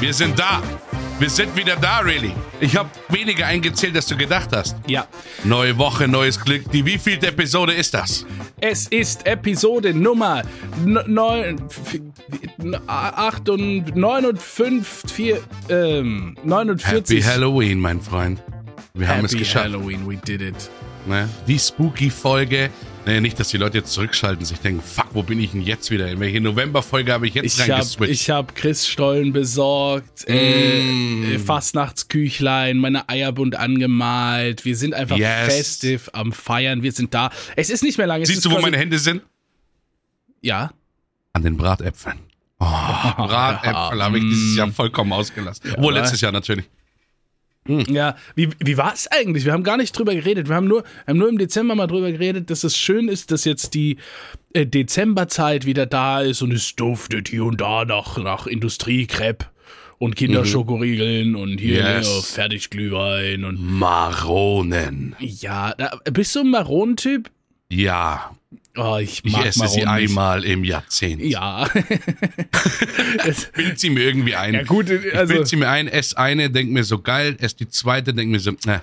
Wir sind da. Wir sind wieder da, really. Ich habe weniger eingezählt, als du gedacht hast. Ja. Neue Woche, neues Glück. Die wievielte Episode ist das? Es ist Episode Nummer 9, 8 und 59, ähm, 49. Happy Halloween, mein Freund. Wir haben es Happy geschafft. Halloween, we did it. Ne? Die Spooky-Folge. Nee, nicht, dass die Leute jetzt zurückschalten, sich denken, fuck, wo bin ich denn jetzt wieder? In welche November-Folge habe ich jetzt Ich habe reingeswitcht? ich hab Chris Stollen besorgt, äh, Mm. äh, Fastnachtsküchlein, meine Eier bunt angemalt. Wir sind einfach Yes. festiv am Feiern. Wir sind da. Es ist nicht mehr lange. Siehst du, wo meine Hände sind? Ja. An den Bratäpfeln. Oh, Bratäpfel habe ich dieses Jahr vollkommen ausgelassen. Obwohl, aber- letztes Jahr natürlich. Ja, wie, wie war es eigentlich? Wir haben gar nicht drüber geredet. Wir haben nur, haben nur im Dezember mal drüber geredet, dass es schön ist, dass jetzt die äh, Dezemberzeit wieder da ist und es duftet hier und da nach, nach Industriekrepp und Kinderschokorigeln und hier Yes. ne, Fertigglühwein und Maronen. ja, da, bist du ein Maronentyp? Ja, Oh, ich ich mag esse sie Maronen nicht. einmal im Jahrzehnt. Ja. Bild sie mir irgendwie ein. ja gut, ich also bild sie mir ein, esse eine, denk mir so geil, esse die zweite, denk mir so, äh,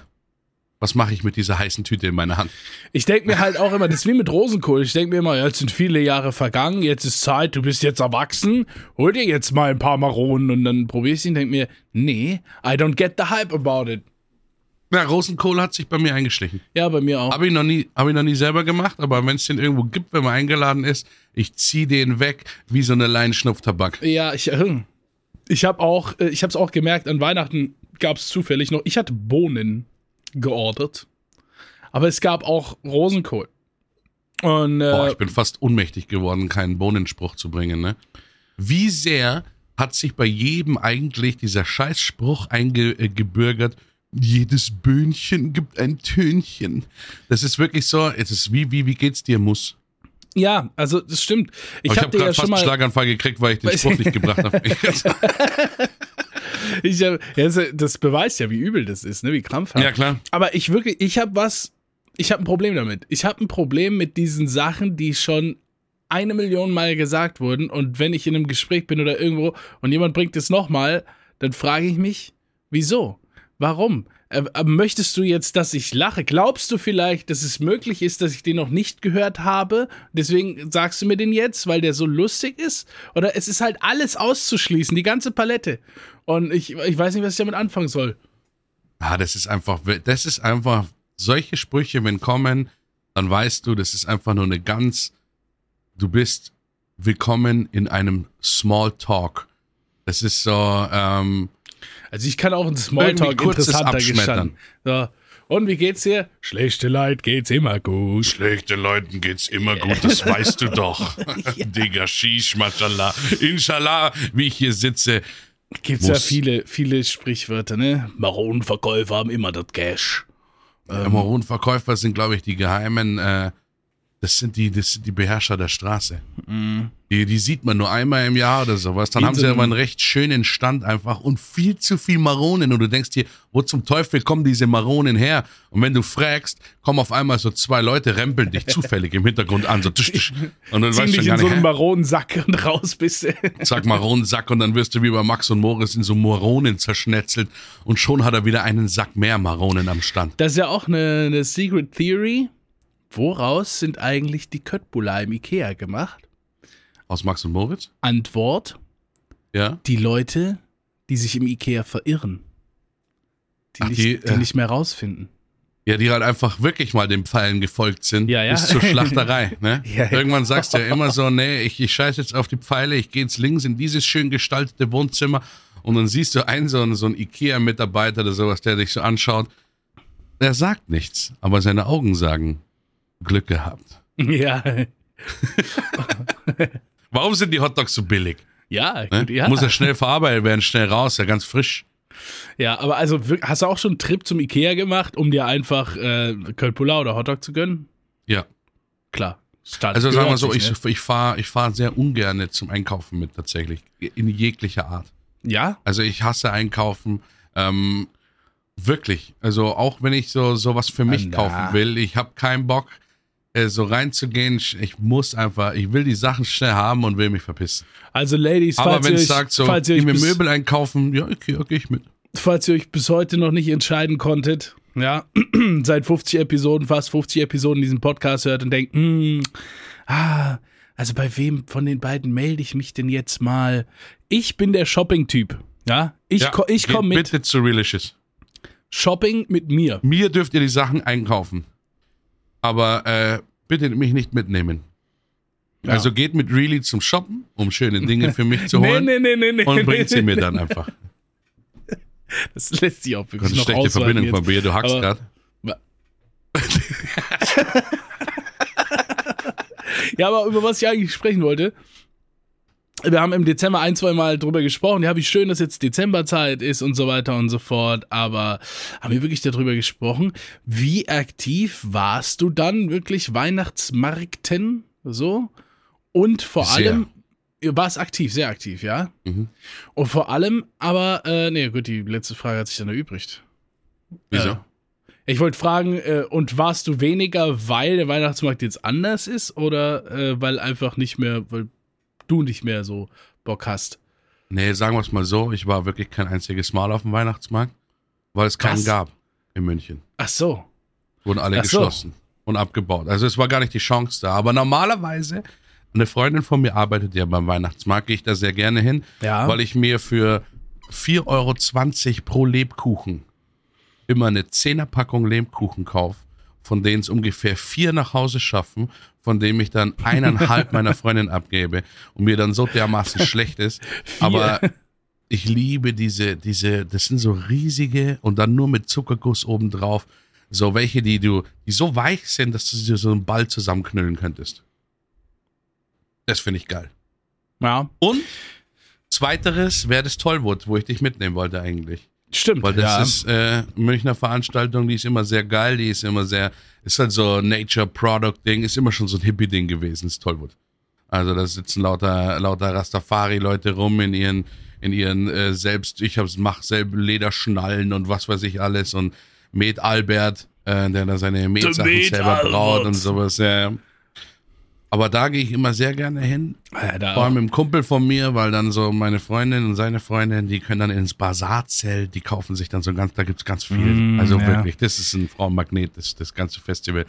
was mache ich mit dieser heißen Tüte in meiner Hand? Ich denke mir halt auch immer, das ist wie mit Rosenkohl. Ich denke mir immer, jetzt sind viele Jahre vergangen, jetzt ist Zeit, du bist jetzt erwachsen, hol dir jetzt mal ein paar Maronen und dann probier ich sie und denke mir, nee, I don't get the hype about it. Na, Rosenkohl hat sich bei mir eingeschlichen. Ja, bei mir auch. Habe ich noch nie, habe ich noch nie selber gemacht, aber wenn es den irgendwo gibt, wenn man eingeladen ist, ich zieh den weg wie so eine Leine Schnupftabak. ja, ich, äh, ich habe auch, äh, ich habe es auch gemerkt, an Weihnachten gab es zufällig noch, ich hatte Bohnen geordert, aber es gab auch Rosenkohl. Und äh, Boah, ich bin fast ohnmächtig geworden, keinen Bohnenspruch zu bringen, ne? Wie sehr hat sich bei jedem eigentlich dieser Scheißspruch eingebürgert, jedes Böhnchen gibt ein Tönchen. Das ist wirklich so, es ist wie, wie, wie geht's dir, Muss? ja, also das stimmt. Ich, Ich, hab habe dir gerade ja fast schon einen Schlaganfall gekriegt, weil ich den Spruch nicht gebracht habe. Ich hab, das beweist ja, wie übel das ist, ne? wie krampfhaft. ja, klar. Aber ich wirklich, ich habe was, ich habe ein Problem damit. Ich habe ein Problem mit diesen Sachen, die schon eine Million Mal gesagt wurden. Und wenn ich in einem Gespräch bin oder irgendwo und jemand bringt es nochmal, dann frage ich mich, wieso? Warum? Äh, äh, möchtest du jetzt, dass ich lache? Glaubst du vielleicht, dass es möglich ist, dass ich den noch nicht gehört habe? Deswegen sagst du mir den jetzt, weil der so lustig ist? Oder es ist halt alles auszuschließen, die ganze Palette. Und ich, ich weiß nicht, was ich damit anfangen soll. Ah, das ist einfach, das ist einfach, solche Sprüche, wenn kommen, dann weißt du, das ist einfach nur eine ganz, du bist willkommen in einem Smalltalk. Das ist so, ähm, Also ich kann auch ein Smalltalk interessanter gestalten. So. Und wie geht's dir? Schlechte Leid geht's immer gut. schlechten Leuten geht's immer gut, das weißt du doch. Digga, Shish, Mashallah. Inshallah, wie ich hier sitze. Gibt's ja viele, viele Sprichwörter, ne? Maronenverkäufer haben immer das Cash. Ähm. Maronenverkäufer sind, glaube ich, die geheimen, äh, das sind die, das sind die Beherrscher der Straße. Die, die sieht man nur einmal im Jahr oder sowas. Dann Wie haben so sie aber einen recht schönen Stand einfach und viel zu viel Maronen. Und du denkst dir, wo zum Teufel kommen diese Maronen her? Und wenn du fragst, kommen auf einmal so zwei Leute, rempeln dich zufällig im Hintergrund an. So tsch, tsch. Und dann Zieh weißt du dich in so einen? Maronensack und raus bist du. Sag Maronensack und dann wirst du wie bei Max und Moritz in so Maronen zerschnetzelt und schon hat er wieder einen Sack mehr Maronen am Stand. Das ist ja auch eine, eine Secret Theory. Woraus sind eigentlich die Köttbullar im Ikea gemacht? Aus Max und Moritz? Antwort: Ja. Die Leute, die sich im Ikea verirren. Die, Ach, nicht, die, die äh, nicht mehr rausfinden. Ja, die halt einfach wirklich mal den Pfeilen gefolgt sind. Ja, ja. Bis zur Schlachterei. Ne? Ja. Irgendwann sagst du ja immer so, nee, ich, ich scheiß jetzt auf die Pfeile, ich gehe jetzt links in dieses schön gestaltete Wohnzimmer und dann siehst du einen so, einen- so einen Ikea-Mitarbeiter oder sowas, der dich so anschaut. Der sagt nichts, aber seine Augen sagen, Glück gehabt. Ja. Warum sind die Hotdogs so billig? Ja, Ne? gut, ja. Muss ja schnell verarbeitet werden, schnell raus, ja ganz frisch. Ja, aber also hast du auch schon einen Trip zum Ikea gemacht, um dir einfach äh, Kölpula oder Hotdog zu gönnen? Ja. Klar. Start Also sagen wir so, ich, ne? ich fahre ich fahr sehr ungern zum Einkaufen mit tatsächlich. In jeglicher Art. Ja? Also ich hasse Einkaufen. Ähm, wirklich. Also auch wenn ich so sowas für mich Na. kaufen will, ich habe keinen Bock. Äh, so reinzugehen. Ich, ich muss einfach, ich will die Sachen schnell haben und will mich verpissen. Also Ladies, Aber falls wenn ihr euch, sagt, so, falls ihr ich euch mir Möbel einkaufen, ja, okay, okay, ich mit. falls ihr euch bis heute noch nicht entscheiden konntet, ja, seit 50 Episoden, fast 50 Episoden diesen Podcast hört und denkt, hm, ah, also bei wem von den beiden melde ich mich denn jetzt mal? Ich bin der Shopping-Typ, ja. Ich, Ja, ko ich komme mit Bitte zu Relicious. Shopping mit mir. Mir dürft ihr die Sachen einkaufen. Aber äh, bitte mich nicht mitnehmen. Ja. Also geht mit Really zum Shoppen, um schöne Dinge für mich zu holen. nee, nee, nee, nee. Und bringt sie mir dann einfach. Das lässt sich auch Das wirklich ist eine noch schlechte Verbindung jetzt. von mir, du hackst gerade. Ja, aber über was ich eigentlich sprechen wollte, wir haben im Dezember ein, zwei Mal drüber gesprochen, ja, wie schön, dass jetzt Dezemberzeit ist und so weiter und so fort, aber haben wir wirklich darüber gesprochen, wie aktiv warst du dann wirklich Weihnachtsmarkten so? Und vor Sehr. allem, du warst aktiv, sehr aktiv, ja? Mhm. Und vor allem, aber, äh, nee, gut, die letzte Frage hat sich dann erübrigt. Wieso? Äh, ich wollte fragen, äh, und warst du weniger, weil der Weihnachtsmarkt jetzt anders ist oder äh, weil einfach nicht mehr, weil du nicht mehr so Bock hast? Nee, sagen wir es mal so, ich war wirklich kein einziges Mal auf dem Weihnachtsmarkt, weil es keinen Was? gab in München. Ach so. Wurden alle Ach so. geschlossen und abgebaut. Also es war gar nicht die Chance da. Aber normalerweise, eine Freundin von mir arbeitet ja beim Weihnachtsmarkt, gehe ich da sehr gerne hin, Ja. weil ich mir für 4,20 Euro pro Lebkuchen immer eine Zehnerpackung Lebkuchen kaufe, von denen es ungefähr vier nach Hause schaffen, von dem ich dann eineinhalb meiner Freundin abgebe und mir dann so dermaßen schlecht ist. Aber ich liebe diese, diese, das sind so riesige und dann nur mit Zuckerguss obendrauf. So welche, die du, die so weich sind, dass du dir so einen Ball zusammenknüllen könntest. Das finde ich geil. Ja, Und zweiteres wäre das Tollwood, wo ich dich mitnehmen wollte eigentlich. Stimmt. Weil das ja. ist äh, Münchner Veranstaltung, die ist immer sehr geil, die ist immer sehr, ist halt so Nature Product Ding, ist immer schon so ein Hippie Ding gewesen, ist Tollwood. Also da sitzen lauter lauter Rastafari Leute rum in ihren in ihren äh, selbst ich hab's mach selber Lederschnallen und was weiß ich alles und Med Albert, äh, der da seine Med selber braut und sowas. Ja. Aber da gehe ich immer sehr gerne hin, ja, vor allem mit einem Kumpel von mir, weil dann so meine Freundin und seine Freundin, die können dann ins Bazarzelt, die kaufen sich dann so ganz, da gibt's ganz viel. Mm, also ja. wirklich, das ist ein Frauenmagnet, das, das ganze Festival.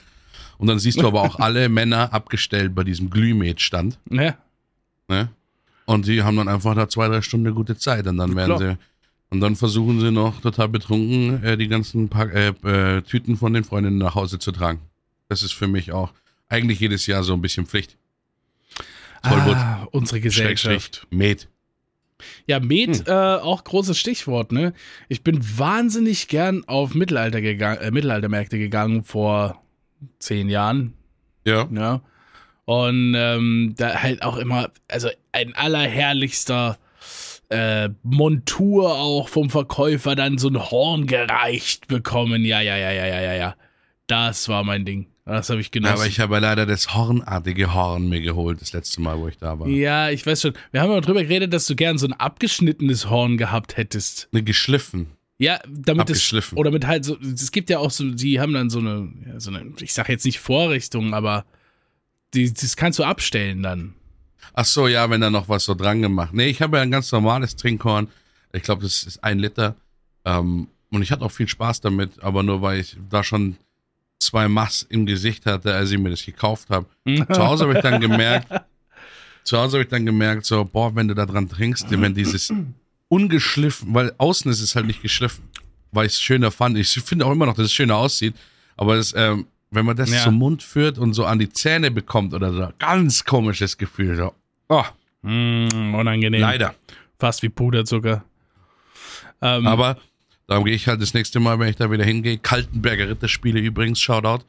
Und dann siehst du aber auch alle Männer abgestellt bei diesem Glühmet-Stand. Ja. Ne? Und die haben dann einfach da zwei, drei Stunden gute Zeit. Und dann werden Klar. sie, und dann versuchen sie noch total betrunken, äh, die ganzen Pack, äh, äh, Tüten von den Freundinnen nach Hause zu tragen. Das ist für mich auch eigentlich jedes Jahr so ein bisschen Pflicht. Tollwood. Ah, unsere Gesellschaft. Met. Ja, Med, Hm. äh, auch großes Stichwort, ne? Ich bin wahnsinnig gern auf Mittelalter gegangen, äh, Mittelaltermärkte gegangen vor zehn Jahren, Ja. ja. Und ähm, da halt auch immer, also ein allerherrlichster äh, Montur auch vom Verkäufer dann so ein Horn gereicht bekommen. Ja, ja, ja, ja, ja, ja, ja. Das war mein Ding. Das habe ich genossen. aber ich habe leider das hornartige Horn mir geholt, das letzte Mal, wo ich da war. ja, ich weiß schon. Wir haben ja drüber geredet, dass du gern so ein abgeschnittenes Horn gehabt hättest. Ne, geschliffen. Ja, damit es oder mit halt so, es gibt ja auch so, die haben dann so eine, ja, so eine, ich sag jetzt nicht Vorrichtung, aber die, das kannst du abstellen dann. Ach so, ja, wenn da noch was so dran gemacht. Nee, ich habe ja ein ganz normales Trinkhorn. Ich glaube, das ist ein Liter. Ähm, und ich hatte auch viel Spaß damit, aber nur weil ich da schon zwei Mass im Gesicht hatte, als ich mir das gekauft habe. Zu Hause habe ich dann gemerkt, zu Hause habe ich dann gemerkt, so, boah, wenn du da dran trinkst, wenn dieses ungeschliffen, weil außen ist es halt nicht geschliffen, weil ich es schöner fand. Ich finde auch immer noch, dass es schöner aussieht, aber es, ähm, wenn man das Ja. zum Mund führt und so an die Zähne bekommt oder so, ganz komisches Gefühl. So. Oh, Mm, unangenehm. leider. Fast wie Puderzucker. Ähm, Aber darum gehe ich halt das nächste Mal, wenn ich da wieder hingehe. Kaltenberger Ritterspiele übrigens, Shoutout.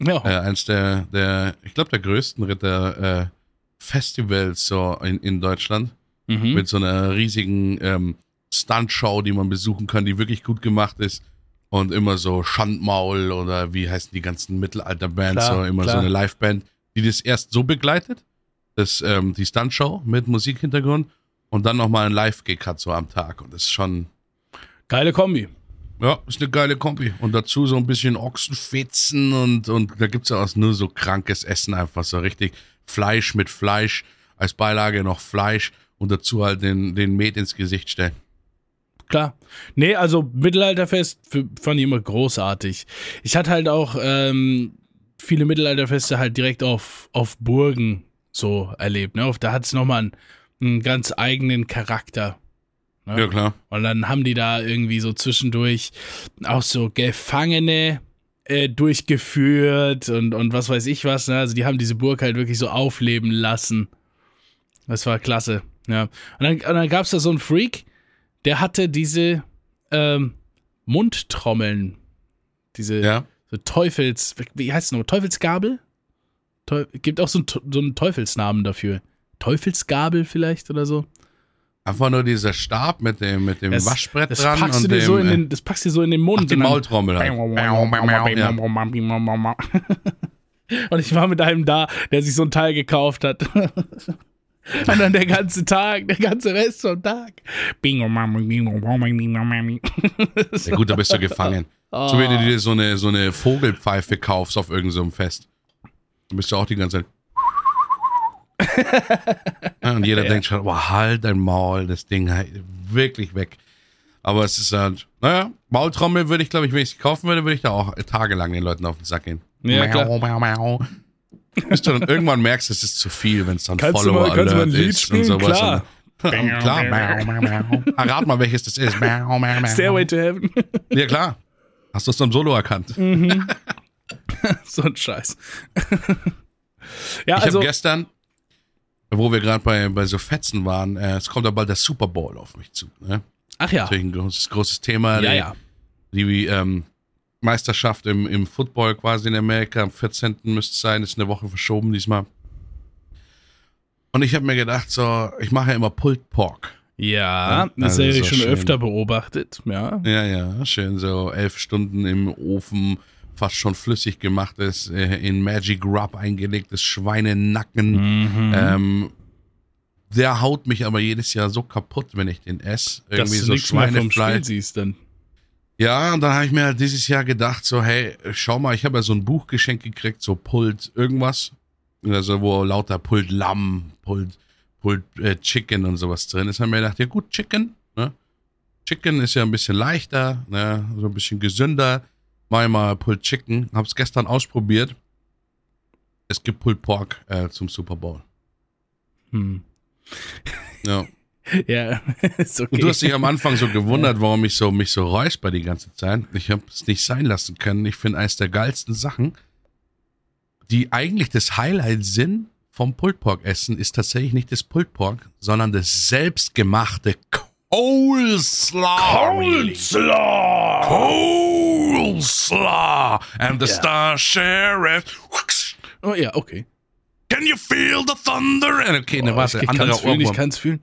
ja. Äh, eins der, der ich glaube, der größten Ritter äh, so in, in Deutschland. mhm. Mit so einer riesigen ähm, Stuntshow, die man besuchen kann, die wirklich gut gemacht ist. Und immer so Schandmaul oder wie heißen die ganzen Mittelalterbands, so immer klar. so eine Liveband, die das erst so begleitet, das, ähm, die Stuntshow mit Musikhintergrund und dann nochmal ein Live-Gig hat so am Tag. Und das ist schon, Geile Kombi. Ja, ist eine geile Kombi. Und dazu so ein bisschen Ochsenfetzen und, und da gibt's ja auch nur so krankes Essen, einfach so richtig Fleisch mit Fleisch, als Beilage noch Fleisch und dazu halt den, den Met ins Gesicht stellen. Klar. Nee, also Mittelalterfest fand ich immer großartig. Ich hatte halt auch ähm, viele Mittelalterfeste halt direkt auf, auf Burgen so erlebt. Ne? Da hat es nochmal einen, einen ganz eigenen Charakter. Ne? Ja, klar. Und dann haben die da irgendwie so zwischendurch auch so Gefangene äh, durchgeführt und, und was weiß ich was. Ne? Also die haben diese Burg halt wirklich so aufleben lassen. Das war klasse. Ja. Und dann, und dann gab es da so einen Freak, der hatte diese ähm, Mundtrommeln. Diese Ja. so Teufels. Wie heißt es noch? Teufelsgabel? Teu gibt auch so einen, so einen Teufelsnamen dafür. Teufelsgabel vielleicht oder so? Einfach nur dieser Stab mit dem, mit dem Das- Waschbrett Das dran packst, und dem, so in äh, den, das packst du dir so in den Mund. ach, die und dann- Maultrommel halt. Und ich war mit einem da, der sich so ein Teil gekauft hat. Und dann der ganze Tag, der ganze Rest vom Tag. Bingo, Mami, bingo, Mami. Ja gut, da bist du gefangen. So wie du dir so eine, so eine Vogelpfeife kaufst auf irgendeinem so Fest. Da bist du auch die ganze Zeit. Ja, und jeder denkt schon, wow, halt dein Maul, das Ding halt wirklich weg. Aber es ist halt, naja, Maultrommel würde ich, glaube ich, wenn ich sie kaufen würde, würde ich da auch tagelang den Leuten auf den Sack gehen. Ja. Miau, miau, miau. Bis du dann irgendwann merkst, es ist zu viel, wenn es dann Kannst Follower mal- kannst du mal ein Alert Lied ist spielen? und sowas. Klar. Und, klar. Miau, miau. Ah, Rat mal, welches das ist. Miau, miau, miau. Stairway to Heaven. Ja, klar. Hast du es am Solo erkannt? so ein Scheiß. ja, Ich also. habe gestern, wo wir gerade bei, bei so Fetzen waren, äh, es kommt ja bald der Super Bowl auf mich zu. Ne? Ach ja. Natürlich ein großes, großes Thema. Ja, die, ja. Die ähm, Meisterschaft im, im Football quasi in Amerika am 14. müsste es sein, ist eine Woche verschoben diesmal. Und ich habe mir gedacht, so, ich mache ja immer Pulled Pork. Ja, Ja, das also habe ich schon schön. öfter beobachtet. Ja. Ja, ja, schön so elf Stunden im Ofen, fast schon flüssig gemachtes, äh, in Magic Rub eingelegtes Schweinenacken. Mhm. Ähm, der haut mich aber jedes Jahr so kaputt, wenn ich den esse. Dass Irgendwie du so Spiel Schweinefleisch. siehst dann. Ja, und dann habe ich mir halt dieses Jahr gedacht, so, hey, schau mal, ich habe ja so ein Buch geschenkt gekriegt, so Pult irgendwas. Also, wo lauter Pult Lamm, Pult, Pult äh, Chicken und sowas drin ist. Haben wir gedacht, ja gut, Chicken, ne? Chicken ist ja ein bisschen leichter, ne? So ein bisschen gesünder. Mal Pulled Chicken. Hab's gestern ausprobiert. Es gibt Pulled Pork äh, zum Super Bowl. Hm. Ja. Ja, ist okay. Und du hast dich am Anfang so gewundert, warum ich so mich so räusper die ganze Zeit. Ich habe es nicht sein lassen können. Ich finde eines der geilsten Sachen, die eigentlich das Highlight sind vom Pulled Pork Essen, ist tatsächlich nicht das Pulled Pork, sondern das selbstgemachte Coleslaw. Coleslaw! Coleslaw and the Star Sheriff. Oh ja, okay. Can you feel the thunder? Äh, Okay, ne, Oh, warte, ich anderer fühlen, ich Ohrwurm. kann's fühlen.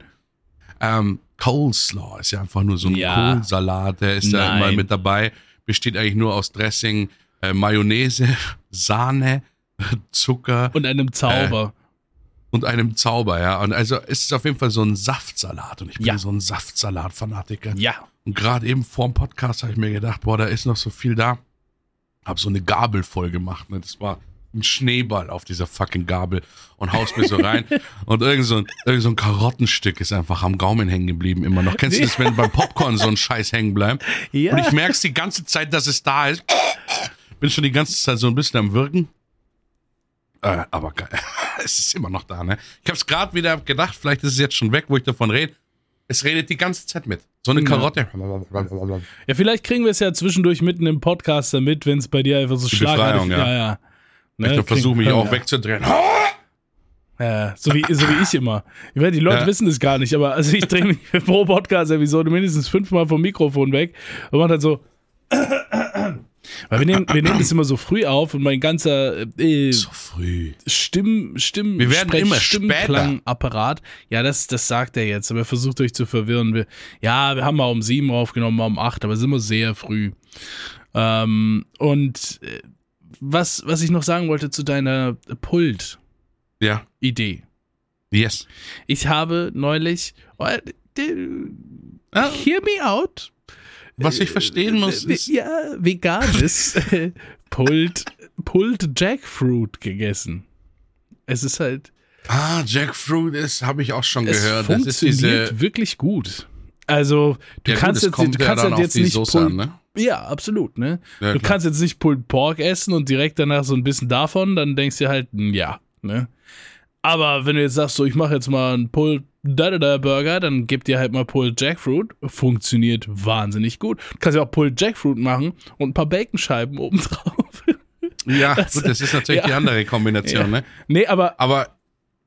Ähm, Coleslaw ist ja einfach nur so ein Ja. Kohlsalat, der ist Nein. immer mit dabei. Besteht eigentlich nur aus Dressing, äh, Mayonnaise, Sahne, Zucker Und einem Zauber. Und einem Zauber, ja. Und also es ist auf jeden Fall so ein Saftsalat und ich bin Ja. so ein Saftsalat-Fanatiker. ja. Und gerade eben vorm Podcast habe ich mir gedacht, boah, da ist noch so viel da. Hab so eine Gabel voll gemacht, ne? Das war ein Schneeball auf dieser fucking Gabel und haust mir so rein. und irgend so, ein, irgend so ein Karottenstück ist einfach am Gaumen hängen geblieben immer noch. Kennst du das, wenn beim Popcorn so ein Scheiß hängen bleibt? Ja. Und ich merk's die ganze Zeit, dass es da ist. Bin schon die ganze Zeit so ein bisschen am Wirken. Äh, aber geil. es ist immer noch da, ne? Ich hab's gerade wieder gedacht, vielleicht ist es jetzt schon weg, wo ich davon rede. Es redet die ganze Zeit mit. So eine Karotte. Ja, vielleicht kriegen wir es ja zwischendurch mitten im Podcast damit, wenn es bei dir einfach so Die schlagartig ja. ja, ja. Ne, Ich versuche mich auch ja. wegzudrehen. Ja, so wie, so wie ich immer. Ich meine, die Leute Ja. wissen es gar nicht, aber also ich drehe mich pro Podcast-Episode mindestens fünfmal vom Mikrofon weg und mache dann so. Weil wir nehmen, wir nehmen das immer so früh auf und mein ganzer äh, So früh. Stimm, Stimm, Wir werden immer Stimmklangapparat. Ja, das, das sagt er jetzt, aber er versucht euch zu verwirren. Wir, ja, wir haben mal um sieben aufgenommen, mal um acht, aber es ist immer sehr früh. Ähm, und äh, was, was ich noch sagen wollte zu deiner Pult-Idee. Ja. Yes. Ich habe neulich. Oh, d- Ah. Hear me out. Was ich verstehen muss, ist. Ja, veganes Pulled, Pulled Jackfruit gegessen. Es ist halt. Ah, Jackfruit ist, habe ich auch schon Es gehört. Das ist funktioniert diese. wirklich gut. Also, du Ja, gut, kannst es jetzt, du ja kannst dann halt jetzt die nicht Soße an, ne? Ja, absolut, ne? Ja, du kannst jetzt nicht Pulled Pork essen und direkt danach so ein bisschen davon, dann denkst du halt, ja, ne? Aber wenn du jetzt sagst, so, ich mache jetzt mal einen Pulled Da-da-da Burger, dann gib dir halt mal Pulled Jackfruit. Funktioniert wahnsinnig gut. Du kannst ja auch Pulled Jackfruit machen und ein paar Baconscheiben oben drauf. Ja, gut, das ist natürlich ja. die andere Kombination, ne? nee, aber Aber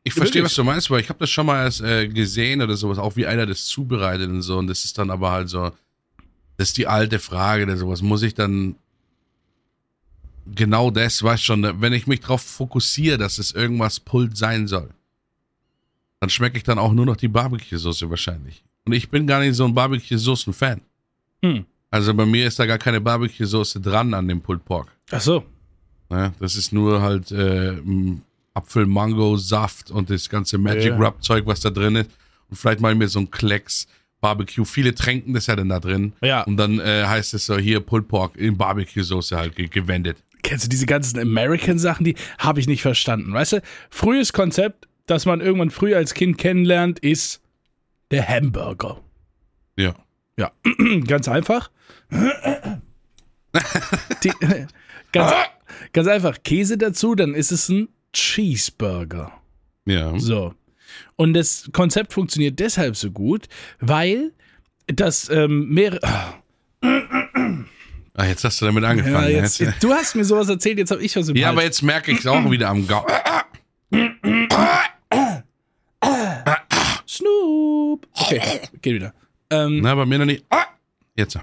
ich verstehe, was du meinst, weil ich habe das schon mal erst, äh, gesehen oder sowas, auch wie einer das zubereitet und so. Und das ist dann aber halt so, das ist die alte Frage oder sowas. Muss ich dann genau das, weißt schon, wenn ich mich darauf fokussiere, dass es irgendwas Pult sein soll, dann schmecke ich dann auch nur noch die Barbecue-Soße wahrscheinlich. Und ich bin gar nicht so ein Barbecue-Soßen-Fan. Hm. Also bei mir ist da gar keine Barbecue-Soße dran an dem Pulled Pork. ach so. Ne? Das ist nur halt äh, Apfel, Mango, Saft und das ganze Magic Ja. Rub Zeug, was da drin ist. Und vielleicht mal mir so ein Klecks Barbecue. Viele tränken das ja dann da drin. Ja. Und dann äh, heißt es so hier Pulled Pork in Barbecue-Soße halt ge gewendet. Kennst du diese ganzen American-Sachen, die habe ich nicht verstanden. Weißt du, frühes Konzept, das man irgendwann früh als Kind kennenlernt, ist der Hamburger. Ja. Ja, ganz einfach. Die, ganz, ganz einfach. Käse dazu, dann ist es ein Cheeseburger. Ja. So. Und das Konzept funktioniert deshalb so gut, weil das ähm, mehrere. Ah, jetzt hast du damit Ja, angefangen. jetzt, jetzt, du hast mir sowas erzählt, jetzt habe ich was im ja, Hals. aber jetzt merke ich es auch wieder am Gau. Snoop. Okay, geht wieder. Ähm, Na, bei mir noch nicht. Ah, jetzt.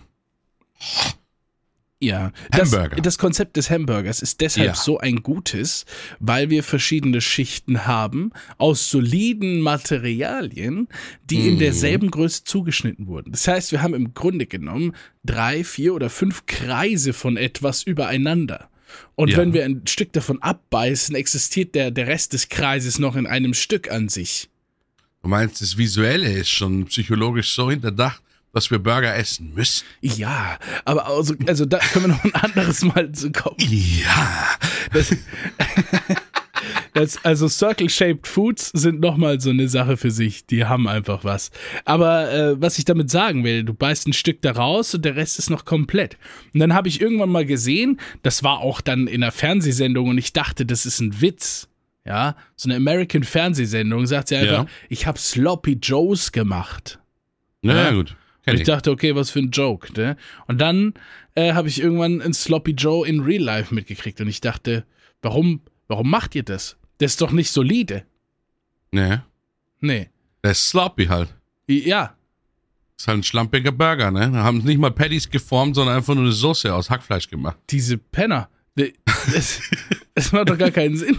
Ja, das, Hamburger. das Konzept des Hamburgers ist deshalb Ja. so ein gutes, weil wir verschiedene Schichten haben aus soliden Materialien, die Mhm. in derselben Größe zugeschnitten wurden. Das heißt, wir haben im Grunde genommen drei, vier oder fünf Kreise von etwas übereinander. Und Ja. wenn wir ein Stück davon abbeißen, existiert der, der Rest des Kreises noch in einem Stück an sich. Du meinst, das Visuelle ist schon psychologisch so hinterdacht, dass wir Burger essen müssen? Ja, aber also, also da können wir noch ein anderes Mal zu kommen. Ja. Das, das, also Circle-Shaped Foods sind nochmal so eine Sache für sich. Die haben einfach was. Aber äh, was ich damit sagen will, du beißt ein Stück da raus und der Rest ist noch komplett. Und dann habe ich irgendwann mal gesehen, das war auch dann in einer Fernsehsendung und ich dachte, das ist ein Witz. Ja, so eine American Fernsehsendung sagt sie einfach, Ja. ich habe Sloppy Joes gemacht. Na Ja. ja, gut. Und ich dachte, okay, was für ein Joke, ne? Und dann äh, habe ich irgendwann einen Sloppy Joe in Real Life mitgekriegt und ich dachte, warum, warum macht ihr das? Das ist doch nicht solide. Nee. Nee. Der ist sloppy halt. Ja, ist halt ein schlampiger Burger, ne? Da haben nicht mal Patties geformt, sondern einfach nur eine Soße aus Hackfleisch gemacht. diese Penner. Das, das macht doch gar keinen Sinn.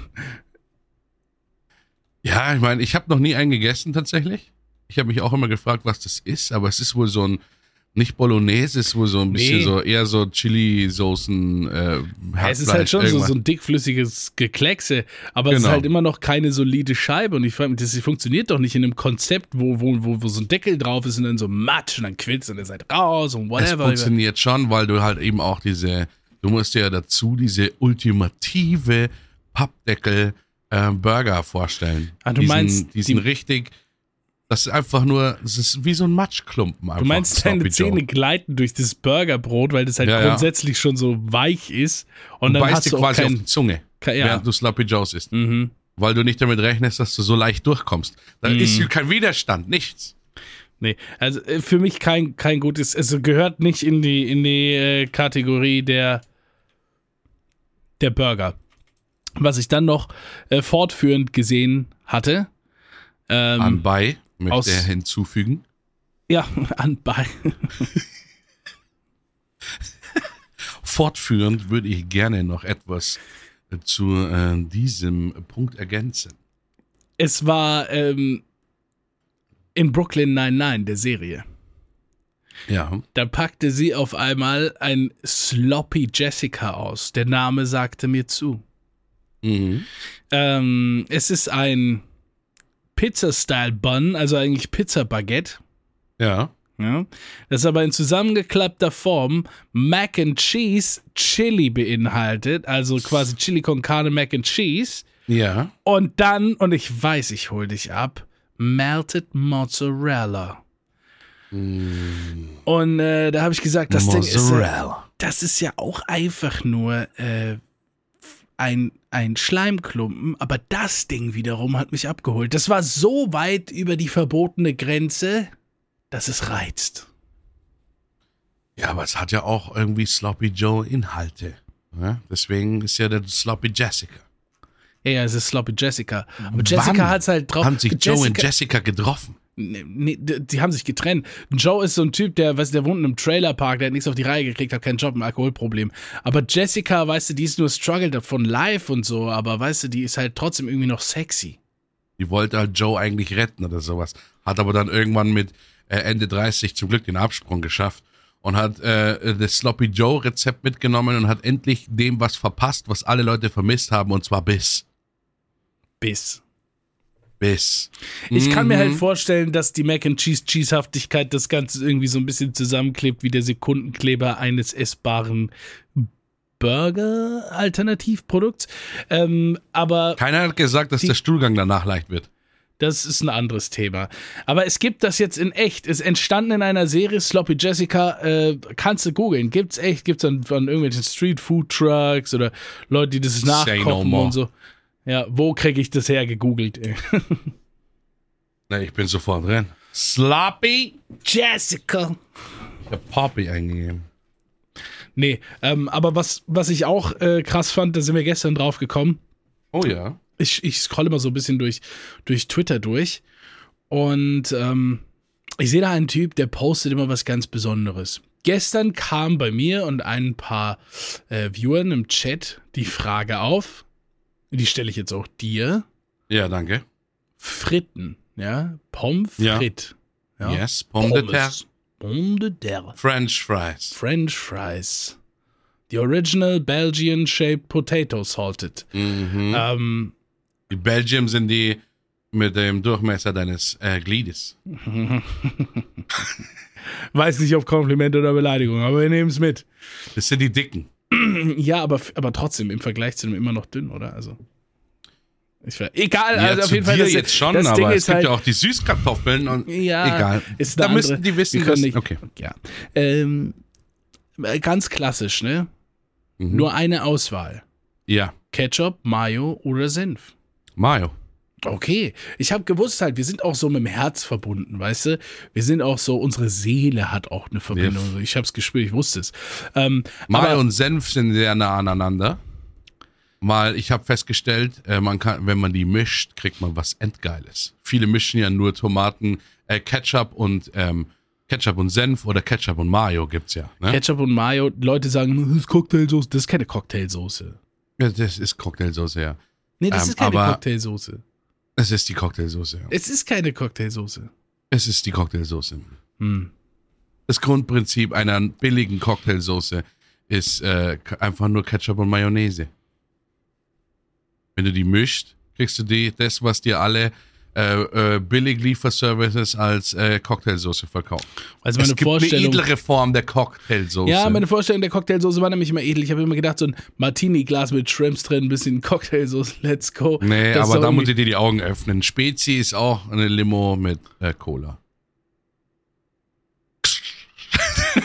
Ja, ich meine, ich habe noch nie einen gegessen tatsächlich. Ich habe mich auch immer gefragt, was das ist, aber es ist wohl so ein nicht Bolognese, es ist wohl so ein bisschen Nee. so eher so Chili-Soßen, äh, es ist halt schon so, so ein dickflüssiges Gekleckse, aber es ist Genau. halt immer noch keine solide Scheibe und ich frage mich, das funktioniert doch nicht in einem Konzept, wo, wo, wo, wo so ein Deckel drauf ist und dann so Matsch und dann quillt es und ihr seid raus und Es whatever. funktioniert schon, weil du halt eben auch diese, du musst ja dazu diese ultimative Pappdeckel äh, Burger vorstellen. Ah, du diesen, meinst, diesen die- richtig, das ist einfach nur, es ist wie so ein Matschklumpen einfach. Du meinst, Sloppy deine Joe. Zähne gleiten durch das Burgerbrot, weil das halt Ja, ja. grundsätzlich schon so weich ist. Und Du dann beißt hast dir du auch quasi auf kein, die Zunge, kein ja. während du Sloppy Joes isst. Mhm. Weil du nicht damit rechnest, dass du so leicht durchkommst. Da Mhm. ist kein Widerstand, nichts. Nee, also äh, für mich kein, kein gutes, also gehört nicht in die, in die äh, Kategorie der, der Burger. Was ich dann noch äh, fortführend gesehen hatte, ähm, Anbei möchte aus- er hinzufügen. ja, anbei. Fortführend würde ich gerne noch etwas äh, zu äh, diesem Punkt ergänzen. Es war ähm, in Brooklyn 99, der Serie. Ja. Da packte sie auf einmal ein Sloppy Jessica aus. Der Name sagte mir zu. Mhm. Ähm, es ist ein Pizza-Style-Bun, also eigentlich Pizza-Baguette. Ja. Ja, das aber in zusammengeklappter Form Mac and Cheese Chili beinhaltet, also quasi Chili con Carne Mac and Cheese. Ja. Und dann, und ich weiß, ich hol dich ab, Melted Mozzarella. Und äh, da habe ich gesagt, das Ding ist, ja, Mozzarella. das ist ja auch einfach nur äh, ein, ein Schleimklumpen, aber das Ding wiederum hat mich abgeholt. Das war so weit über die verbotene Grenze, dass es reizt. Ja, aber es hat ja auch irgendwie Sloppy Joe Inhalte. Ja? Deswegen ist ja der Sloppy Jessica. Ja, ja, es ist Sloppy Jessica. Aber Jessica Wann hat's halt drauf. Haben sich Joe und Jessica- Jessica getroffen? Nee, nee, die haben sich getrennt. Joe ist so ein Typ, der, weißt du, der wohnt in einem Trailerpark, der hat nichts auf die Reihe gekriegt, hat keinen Job, ein Alkoholproblem. Aber Jessica, weißt du, die ist nur struggled von live und so, aber weißt du, die ist halt trotzdem irgendwie noch sexy. Die wollte halt Joe eigentlich retten oder sowas. Hat aber dann irgendwann mit äh, Ende 30 zum Glück den Absprung geschafft und hat äh, das Sloppy Joe Rezept mitgenommen und hat endlich dem was verpasst, was alle Leute vermisst haben, und zwar Biss. Biss. Biss. Ich kann mir Mhm. halt vorstellen, dass die Mac and Cheese Cheesehaftigkeit das Ganze irgendwie so ein bisschen zusammenklebt wie der Sekundenkleber eines essbaren Burger-Alternativprodukts. Ähm, aber Keiner hat gesagt, dass Die- der Stuhlgang danach leicht wird. Das ist ein anderes Thema. Aber es gibt das jetzt in echt. Es entstanden in einer Serie Sloppy Jessica. Äh, kannst du googeln. Gibt's echt. Gibt's an, an irgendwelchen Street Food Trucks oder Leute, die das no nachkochen more. und so. Ja, wo kriege ich das her gegoogelt? Na, ich bin sofort drin. Sloppy? Jessica. Ich hab Poppy eingegeben. Nee, ähm, aber was, was ich auch äh, krass fand, da sind wir gestern drauf gekommen. Oh ja. ich, ich scrolle mal so ein bisschen durch, durch Twitter durch und ähm, ich sehe da einen Typ, der postet immer was ganz Besonderes. Gestern kam bei mir und ein paar äh, Viewern im Chat die Frage auf, die stelle ich jetzt auch dir. Ja, danke. Fritten, ja, Pommes Ja. frites. Ja? Yes, Pomme de terre. Pommes de terre. French fries. French fries. The original Belgian shaped potato salted. Mhm. Ähm, Die Belgium sind die mit dem Durchmesser deines äh, Gliedes. weiß nicht, ob Kompliment oder Beleidigung, aber wir nehmen es mit. Das sind die Dicken. Ja, aber, aber trotzdem im Vergleich zu dem immer noch dünn, oder? Also. Ich egal, Ja, also auf jeden Fall. Das, jetzt schon, das aber Ding es ist gibt halt, ja auch die Süßkartoffeln und ja, egal. Ist da müssen andere- die wissen, dass, nicht, okay. Ja. Ähm, äh, ganz klassisch, ne? Mhm. Nur eine Auswahl. Ja, Ketchup, Mayo oder Senf. Mayo. Okay, ich habe gewusst halt, wir sind auch so mit dem Herz verbunden, weißt du? Wir sind auch so, unsere Seele hat auch eine Verbindung. Ja. Ich habe es gespürt, ich wusste es. Ähm, Mayo aber- und Senf sind sehr nah aneinander. Weil ich habe festgestellt, äh, man kann, wenn man die mischt, kriegt man was Endgeiles. Viele mischen ja nur Tomaten, äh, Ketchup und ähm, Ketchup und Senf oder Ketchup und Mayo gibt's ja. Ne? Ketchup und Mayo, Leute sagen, das ist Cocktailsoße. Das ist keine Cocktailsoße. ja das ist Cocktailsoße, ja. Nee, das Ähm, ist keine aber- Cocktailsoße. Es ist die Cocktailsoße. Es ist keine Cocktailsoße. Es ist die Cocktailsoße. Hm. Das Grundprinzip einer billigen Cocktailsoße ist äh, einfach nur Ketchup und Mayonnaise. Wenn du die mischt, kriegst du die, das, was dir alle äh, äh, Billig-Lieferservices als äh, Cocktailsoße verkaufen. Also es meine gibt eine Vorstellung. edlere Form der Cocktailsoße. Ja, meine Vorstellung der Cocktailsoße war nämlich immer edel. Ich habe immer gedacht, so ein Martini-Glas mit Shrimps drin, ein bisschen Cocktailsoße, let's go. nee, Das aber da muss ich dir die Augen öffnen. Spezi ist auch eine Limo mit äh, Cola.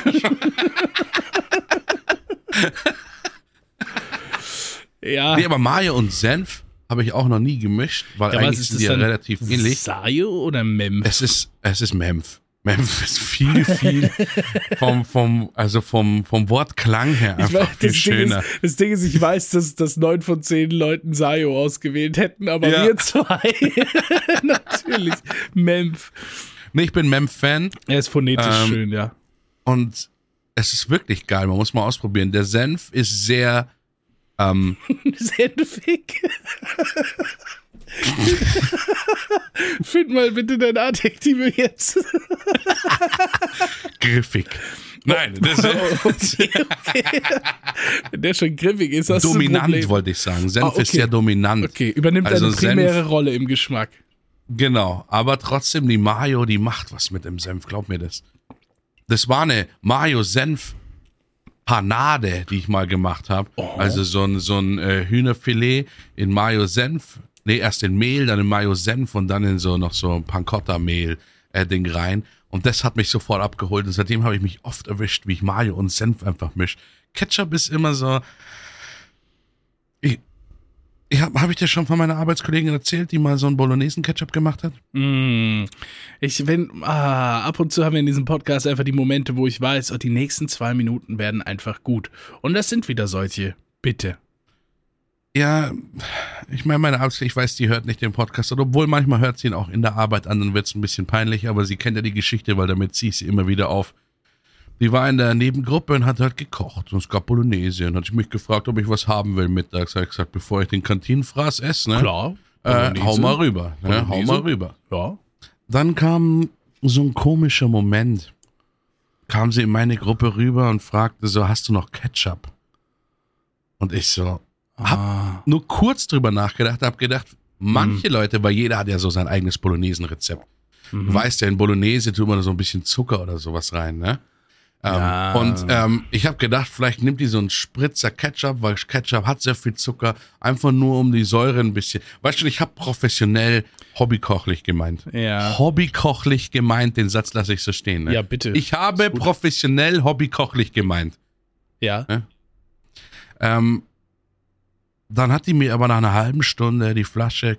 Ja, Nee, aber Mayo und Senf habe ich auch noch nie gemischt, weil ja eigentlich ist sind die ja relativ ähnlich. Sayo oder Mem? Es ist, es ist Memph. Memph ist viel, viel vom, vom, also vom, vom Wortklang her Ich einfach weiß, viel das, Ding schöner. ist, das Ding ist, ich weiß, dass, dass neun von zehn Leuten Sayo ausgewählt hätten, aber Ja. wir zwei. Natürlich. Memph. Nee, ich bin Memph-Fan Er ist phonetisch Ähm, schön, ja. und es ist wirklich geil. Man muss mal ausprobieren. Der Senf ist sehr, ähm, Senfig. Find mal bitte deine Adjektive jetzt. griffig. Nein, das ist Wenn der schon griffig ist, ein dominant, wollte ich sagen. Senf Ah, okay. ist sehr dominant. Okay, übernimmt Also eine primäre Senf- Rolle im Geschmack. Genau. Aber trotzdem, die Mayo, die macht was mit dem Senf. Glaub mir das. das war eine Mayo-Senf Panade, die ich mal gemacht habe. Oh. Also so ein, so ein äh, Hühnerfilet in Mayo-Senf. Nee, erst in Mehl, dann in Mayo-Senf und dann in so noch so ein Pancotta-Mehl-Ding rein. Und das hat mich sofort abgeholt. Und seitdem habe ich mich oft erwischt, wie ich Mayo und Senf einfach mische. Ketchup ist immer so. Ich habe hab ich dir schon von meiner Arbeitskollegin erzählt, die mal so einen Bolognesen-Ketchup gemacht hat? Mm. Ich, wenn, ah, ab und zu haben wir in diesem Podcast einfach die Momente, wo ich weiß, oh, die nächsten zwei Minuten werden einfach gut. Und das sind wieder solche. Bitte. Ja, ich meine, meine Arbeitskollegin, ich weiß, die hört nicht den Podcast, und obwohl manchmal hört sie ihn auch in der Arbeit an, dann wird es ein bisschen peinlich, aber sie kennt ja die Geschichte, weil damit ziehe ich sie immer wieder auf. Die war in der Nebengruppe und hat halt gekocht und es gab Bolognese und hat ich mich gefragt, ob ich was haben will mittags. Habe ich gesagt, bevor ich den Kantinenfraß esse, ne? Klar. Äh, hau mal rüber. Ne? Hau mal rüber. Ja. Dann kam so ein komischer Moment. Kam sie in meine Gruppe rüber und fragte so, hast du noch Ketchup? Und ich so, hab Ah. nur kurz drüber nachgedacht, hab gedacht, manche Mhm. Leute, weil jeder hat ja so sein eigenes Bolognesen-Rezept. Du weißt ja, in Bolognese tut man da so ein bisschen Zucker oder sowas rein, ne? Ähm, Ja. Und ähm, ich habe gedacht, vielleicht nimmt die so einen Spritzer Ketchup, weil Ketchup hat sehr viel Zucker, einfach nur um die Säure ein bisschen. Weißt du, ich habe professionell hobbykochlich gemeint. Ja. Hobbykochlich gemeint, den Satz lasse ich so stehen. Ne? Ja, bitte. Ich habe professionell hobbykochlich gemeint. Ja. Ähm, dann hat die mir aber nach einer halben Stunde die Flasche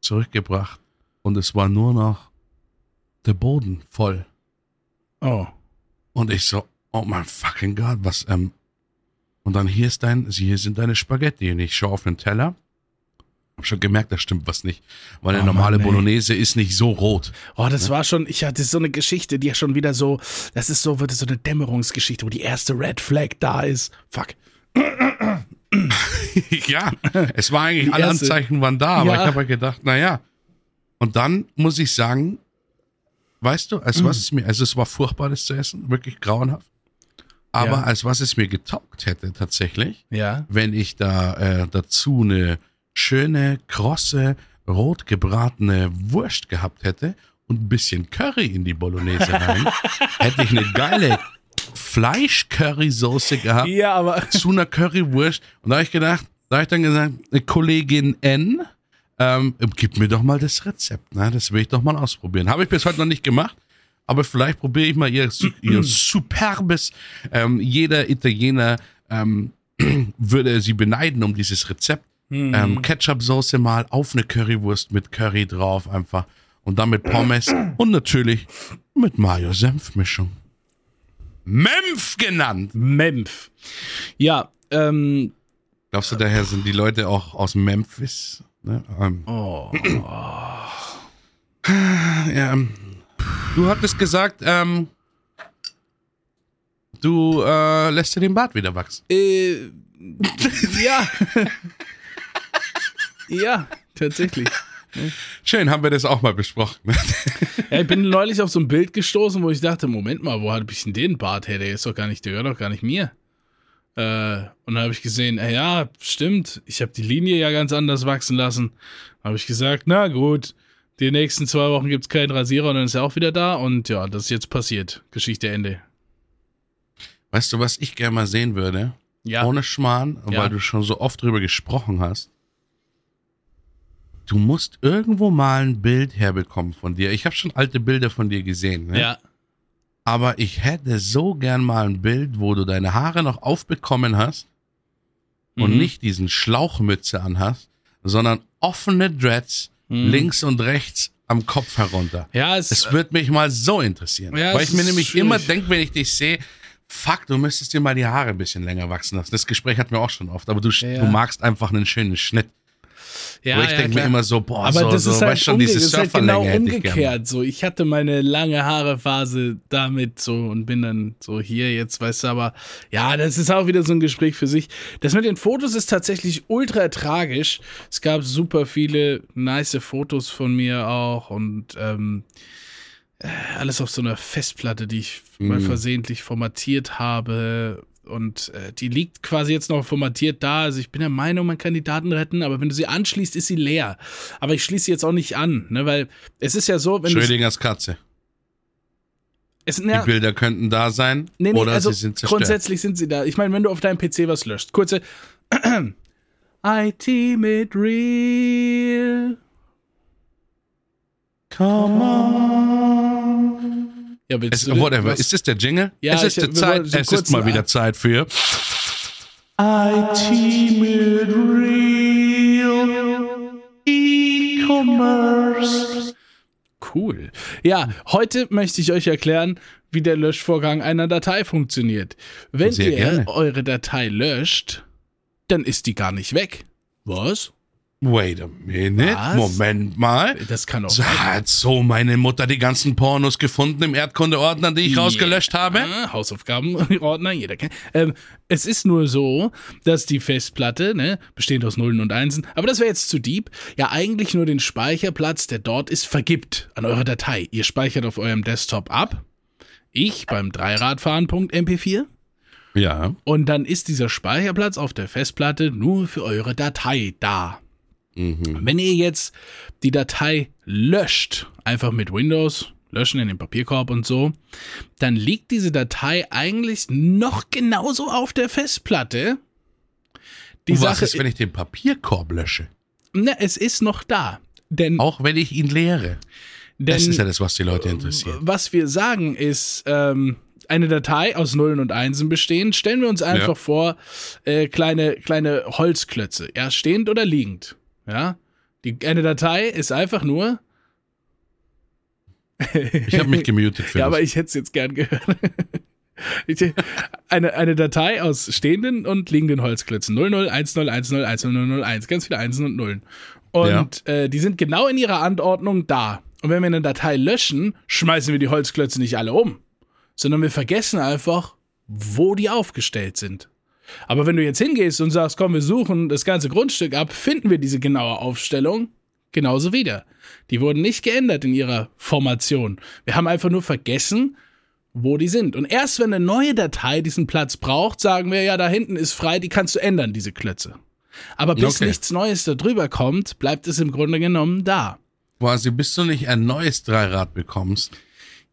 zurückgebracht und es war nur noch der Boden voll. Oh. Und ich so, oh mein fucking Gott, was, ähm, und dann hier ist dein, hier sind deine Spaghetti und ich schaue auf den Teller. Hab schon gemerkt, da stimmt was nicht. Weil eine Oh normale Mann. Bolognese ist nicht so rot. Oh, das war schon, ich hatte so eine Geschichte, die ja schon wieder so, das ist so, wird so eine Dämmerungsgeschichte, wo die erste Red Flag da ist. Fuck. ja, es war eigentlich, alle. Anzeichen waren da, aber Ja. ich habe halt gedacht, naja. Und dann muss ich sagen, weißt du, als Mm. was es mir, also es war furchtbar, das zu essen, wirklich grauenhaft. Aber Ja. als was es mir getaugt hätte tatsächlich, Ja. wenn ich da äh, dazu eine schöne, krosse, rot gebratene Wurst gehabt hätte und ein bisschen Curry in die Bolognese rein, hätte ich eine geile Fleisch-Curry-Soße gehabt Ja, aber. zu einer Currywurst. Und da habe ich gedacht, da habe ich dann gesagt, eine Kollegin N, ähm, gib mir doch mal das Rezept. Ne? Das will ich doch mal ausprobieren. Habe ich bis heute noch nicht gemacht, aber vielleicht probiere ich mal ihr, ihr superbes. Ähm, jeder Italiener ähm, würde sie beneiden um dieses Rezept. Ähm, Ketchup-Soße mal auf eine Currywurst mit Curry drauf einfach. Und dann mit Pommes und natürlich mit Mayo-Senf-Mischung. Menf genannt. Memph. Ja, ähm. Glaubst du, daher sind die Leute auch aus Memphis? Ne? Ähm, Oh. ähm, du hattest gesagt, ähm, du äh, lässt dir den Bart wieder wachsen. Äh, ja. ja, tatsächlich. Schön, haben wir das auch mal besprochen. Ja, ich bin neulich auf so ein Bild gestoßen, wo ich dachte, Moment mal, wo habe ich denn den Bart her? Der ist doch gar nicht, der gehört doch gar nicht mir. Äh, und dann habe ich gesehen, äh, ja, stimmt, ich habe die Linie ja ganz anders wachsen lassen. Habe ich gesagt, na gut, die nächsten zwei Wochen gibt's keinen Rasierer und dann ist er auch wieder da. Und ja, das ist jetzt passiert. Geschichte Ende. weißt du, was ich gerne mal sehen würde? Ja. Ohne Schmarrn, Ja. weil du schon so oft drüber gesprochen hast. Du musst irgendwo mal ein Bild herbekommen von dir. Ich habe schon alte Bilder von dir gesehen. Ne? Ja. Aber ich hätte so gern mal ein Bild, wo du deine Haare noch aufbekommen hast und Mhm. nicht diesen Schlauchmütze anhast, sondern offene Dreads Mhm. links und rechts am Kopf herunter. Ja, es, Es würde mich mal so interessieren. Ja, weil ich mir nämlich schwierig. immer denke, wenn ich dich sehe, fuck, du müsstest dir mal die Haare ein bisschen länger wachsen lassen. Das Gespräch hatten wir auch schon oft, aber du, Ja. du magst einfach einen schönen Schnitt. Ja, Aber ich ja, denke mir immer so, boah, Aber so, das so, ist halt, weißt schon, diese ist halt genau hätte ich umgekehrt. So, ich hatte meine lange Haare-Phase damit so und bin dann so hier jetzt, weißt du, aber ja, das ist auch wieder so ein Gespräch für sich. Das mit den Fotos ist tatsächlich ultra tragisch. Es gab super viele nice Fotos von mir auch und ähm, äh, alles auf so einer Festplatte, die ich mal Mhm. versehentlich formatiert habe. Und äh, die liegt quasi jetzt noch formatiert da. Also ich bin der Meinung, man kann die Daten retten, aber wenn du sie anschließt, ist sie leer. Aber ich schließe sie jetzt auch nicht an, ne? Weil es ist ja so, wenn Schrödingers Katze. Es, Die ja, Bilder könnten da sein nee, nee, oder also sie sind zerstört. grundsätzlich sind sie da. Ich meine, wenn du auf deinem PC was löscht, kurze IT mit Real. Come on. Ja, Es, whatever. was- Ist das der Jingle? Ja, es ist, ich- Zeit, es ist mal wieder Zeit für IT mit Real E-Commerce. Cool. Ja, heute möchte ich euch erklären, wie der Löschvorgang einer Datei funktioniert. Wenn Sehr ihr gerne. eure Datei löscht, dann ist die gar nicht weg. Was? Wait a minute. Was? Moment mal. Das kann auch So, hat so meine Mutter die ganzen Pornos gefunden im Erdkundeordner, die ich rausgelöscht habe? Ja, Hausaufgabenordner, jeder kennt. Ähm, es ist nur so, dass die Festplatte, ne, bestehend aus Nullen und Einsen, aber das wäre jetzt zu deep, ja eigentlich nur den Speicherplatz, der dort ist, vergibt an eure Datei. Ihr speichert auf eurem Desktop ab. Ich beim Dreiradfahren.mp4. Ja. Und dann ist dieser Speicherplatz auf der Festplatte nur für eure Datei da. Mhm. Wenn ihr jetzt die Datei löscht, einfach mit Windows, löschen in den Papierkorb und so, dann liegt diese Datei eigentlich noch genauso auf der Festplatte. Die Und was Sache, ist, wenn ich den Papierkorb lösche? ne, es ist noch da. Denn, Auch wenn ich ihn leere. denn Das ist ja das, was die Leute interessiert. was wir sagen ist, ähm, eine Datei aus Nullen und Einsen bestehen. Stellen wir uns einfach Ja. vor, äh, kleine, kleine Holzklötze, ja, stehend oder liegend. Ja. Die, eine Datei ist einfach nur. Ich habe mich gemutet für Ja, aber ich hätte es jetzt gern gehört. Ich, eine, eine Datei aus stehenden und liegenden Holzklötzen. 00, 10, 10, 10, 1. Ganz viele Einsen und Nullen. Und äh, die sind genau in ihrer Anordnung da. Und wenn wir eine Datei löschen, schmeißen wir die Holzklötze nicht alle um, sondern wir vergessen einfach, wo die aufgestellt sind. Aber wenn du jetzt hingehst und sagst, komm, wir suchen das ganze Grundstück ab, finden wir diese genaue Aufstellung genauso wieder. Die wurden nicht geändert in ihrer Formation. Wir haben einfach nur vergessen, wo die sind. Und erst wenn eine neue Datei diesen Platz braucht, sagen wir, ja, da hinten ist frei, die kannst du ändern, diese Klötze. Aber bis Okay. nichts Neues da drüber kommt, bleibt es im Grunde genommen da. Quasi, bis du nicht ein neues Dreirad bekommst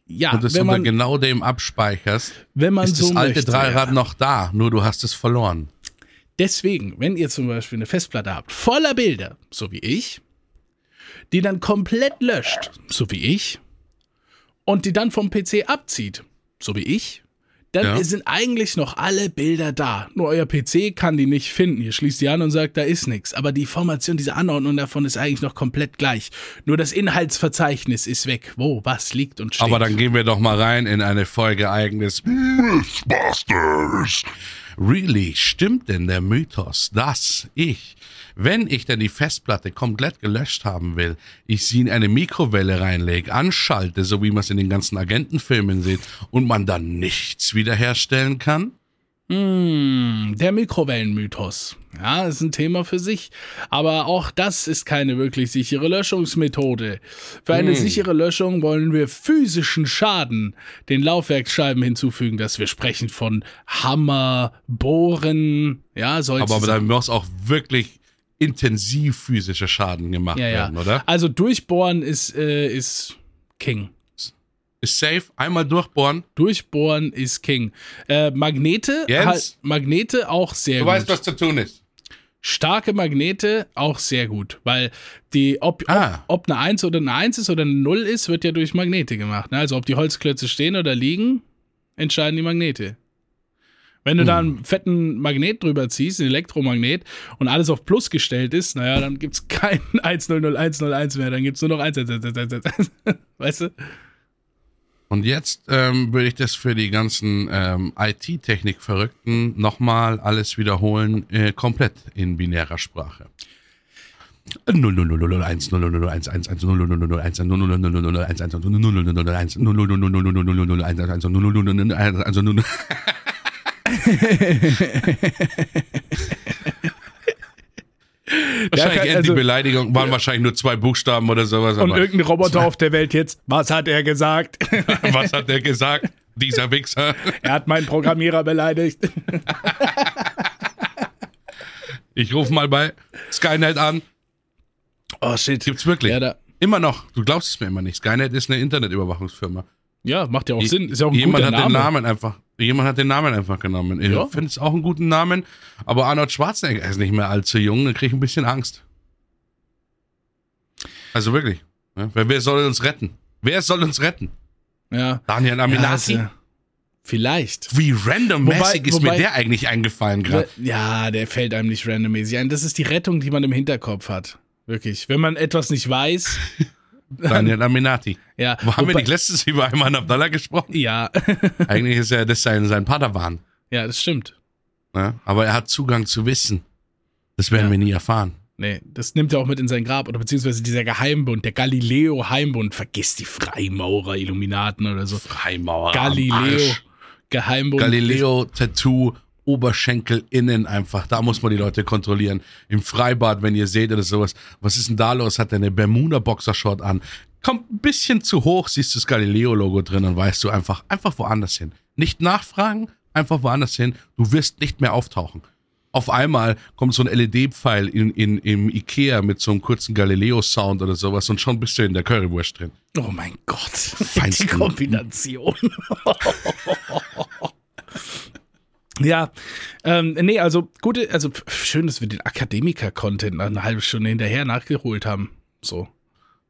Ja, und es wenn unter man, genau dem abspeicherst, wenn man ist so das alte möchte. Dreirad ja. noch da, nur du hast es verloren. Deswegen, wenn ihr zum Beispiel eine Festplatte habt, voller Bilder, so wie ich, die dann komplett löscht, so wie ich, und die dann vom PC abzieht, so wie ich, dann Ja. sind eigentlich noch alle Bilder da. Nur euer PC kann die nicht finden. Ihr schließt die an und sagt, da ist nichts. Aber die Formation, diese Anordnung davon ist eigentlich noch komplett gleich. Nur das Inhaltsverzeichnis ist weg. Wo, was liegt und steht. Aber dann gehen wir doch mal rein in eine Folge eigenes Mythbusters. Really, stimmt denn der Mythos, dass ich, wenn ich dann die Festplatte komplett gelöscht haben will, ich sie in eine Mikrowelle reinlege, anschalte, so wie man es in den ganzen Agentenfilmen sieht, und man dann nichts wiederherstellen kann? Hm, der Mikrowellenmythos. Ja, ist ein Thema für sich. Aber auch das ist keine wirklich sichere Löschungsmethode. Für eine sichere Löschung wollen wir physischen Schaden den Laufwerksscheiben hinzufügen, dass wir sprechen von Hammer, Bohren, ja, solche Aber, aber da muss auch wirklich intensiv physischer Schaden gemacht Ja, ja. werden, oder? Also durchbohren ist, äh, ist King. Ist safe, einmal durchbohren. Durchbohren ist King. Äh, Magnete, Jens? halt, Magnete auch sehr Du gut. weißt, was zu tun ist. Starke Magnete auch sehr gut, weil die, ob, Ah. ob, ob eine 1 oder eine 1 ist oder eine 0 ist, wird ja durch Magnete gemacht. Ne? Also ob die Holzklötze stehen oder liegen, entscheiden die Magnete. Wenn du da einen fetten Magnet drüber ziehst, ein Elektromagnet, und alles auf Plus gestellt ist, naja, dann gibt's kein 100101 mehr, dann gibt's nur noch 1111. Weißt du? Und jetzt ähm, würde ich das für die ganzen ähm, IT-Technik-Verrückten nochmal alles wiederholen, äh, komplett in binärer Sprache. 00001 00001 00001 1 1 00001 1 00001 1 00001 00001 00001 also 0 Wahrscheinlich kann- die also- Beleidigung waren wahrscheinlich nur zwei Buchstaben oder sowas. Und aber irgendein Roboter auf der Welt jetzt, was hat er gesagt? was hat der gesagt? Dieser Wichser. er hat meinen Programmierer beleidigt. Ich rufe mal bei Skynet an. Oh shit. Gibt's wirklich? Ja, da, Immer noch. Du glaubst es mir immer nicht. Skynet ist eine Internetüberwachungsfirma. Ja, macht ja auch Sinn. Ist ja auch ein Jemand guter hat Name. den Namen einfach, jemand hat den Namen einfach genommen. Ich Ja. finde es auch einen guten Namen, aber Arnold Schwarzenegger ist nicht mehr allzu jung, da kriege ich ein bisschen Angst. Also wirklich. Ne? Wer, wer soll uns retten? Wer soll uns retten? Ja. Daniel Ja, Aminati? also, vielleicht. Wie randommäßig ist wobei- mir der eigentlich eingefallen gerade? Ja, der fällt einem nicht randommäßig ein. Das ist die Rettung, die man im Hinterkopf hat. Wirklich. Wenn man etwas nicht weiß. Daniel Aminati. Ja, Wo haben wir nicht letztens über Ayman Abdallah gesprochen? ja. Eigentlich ist ja das sein, sein Padawan. ja, das stimmt. Ne? Aber er hat Zugang zu Wissen. Das werden Ja. wir nie erfahren. Nee, das nimmt er auch mit in sein Grab. Oder beziehungsweise dieser Geheimbund, der Galileo-Heimbund. Vergiss die Freimaurer, Illuminaten oder so. Freimaurer. am Galileo, Arsch. Geheimbund. Galileo, Tattoo, Oberschenkel innen einfach. Da muss man die Leute kontrollieren. Im Freibad, wenn ihr seht oder sowas. Was ist denn da los? Hat er eine Bermuda-Boxershort an? Kommt ein bisschen zu hoch, siehst du das Galileo-Logo drin und weißt du einfach, einfach woanders hin. Nicht nachfragen, einfach woanders hin. Du wirst nicht mehr auftauchen. Auf einmal kommt so ein LED-Pfeil in, in, im Ikea mit so einem kurzen Galileo-Sound oder sowas und schon bist du in der Currywurst drin. Oh mein Gott. Die Feinsten. Kombination. ja, ähm, nee, also gute, also schön, dass wir den Akademiker-Content nach einer halben Stunde hinterher nachgeholt haben. So.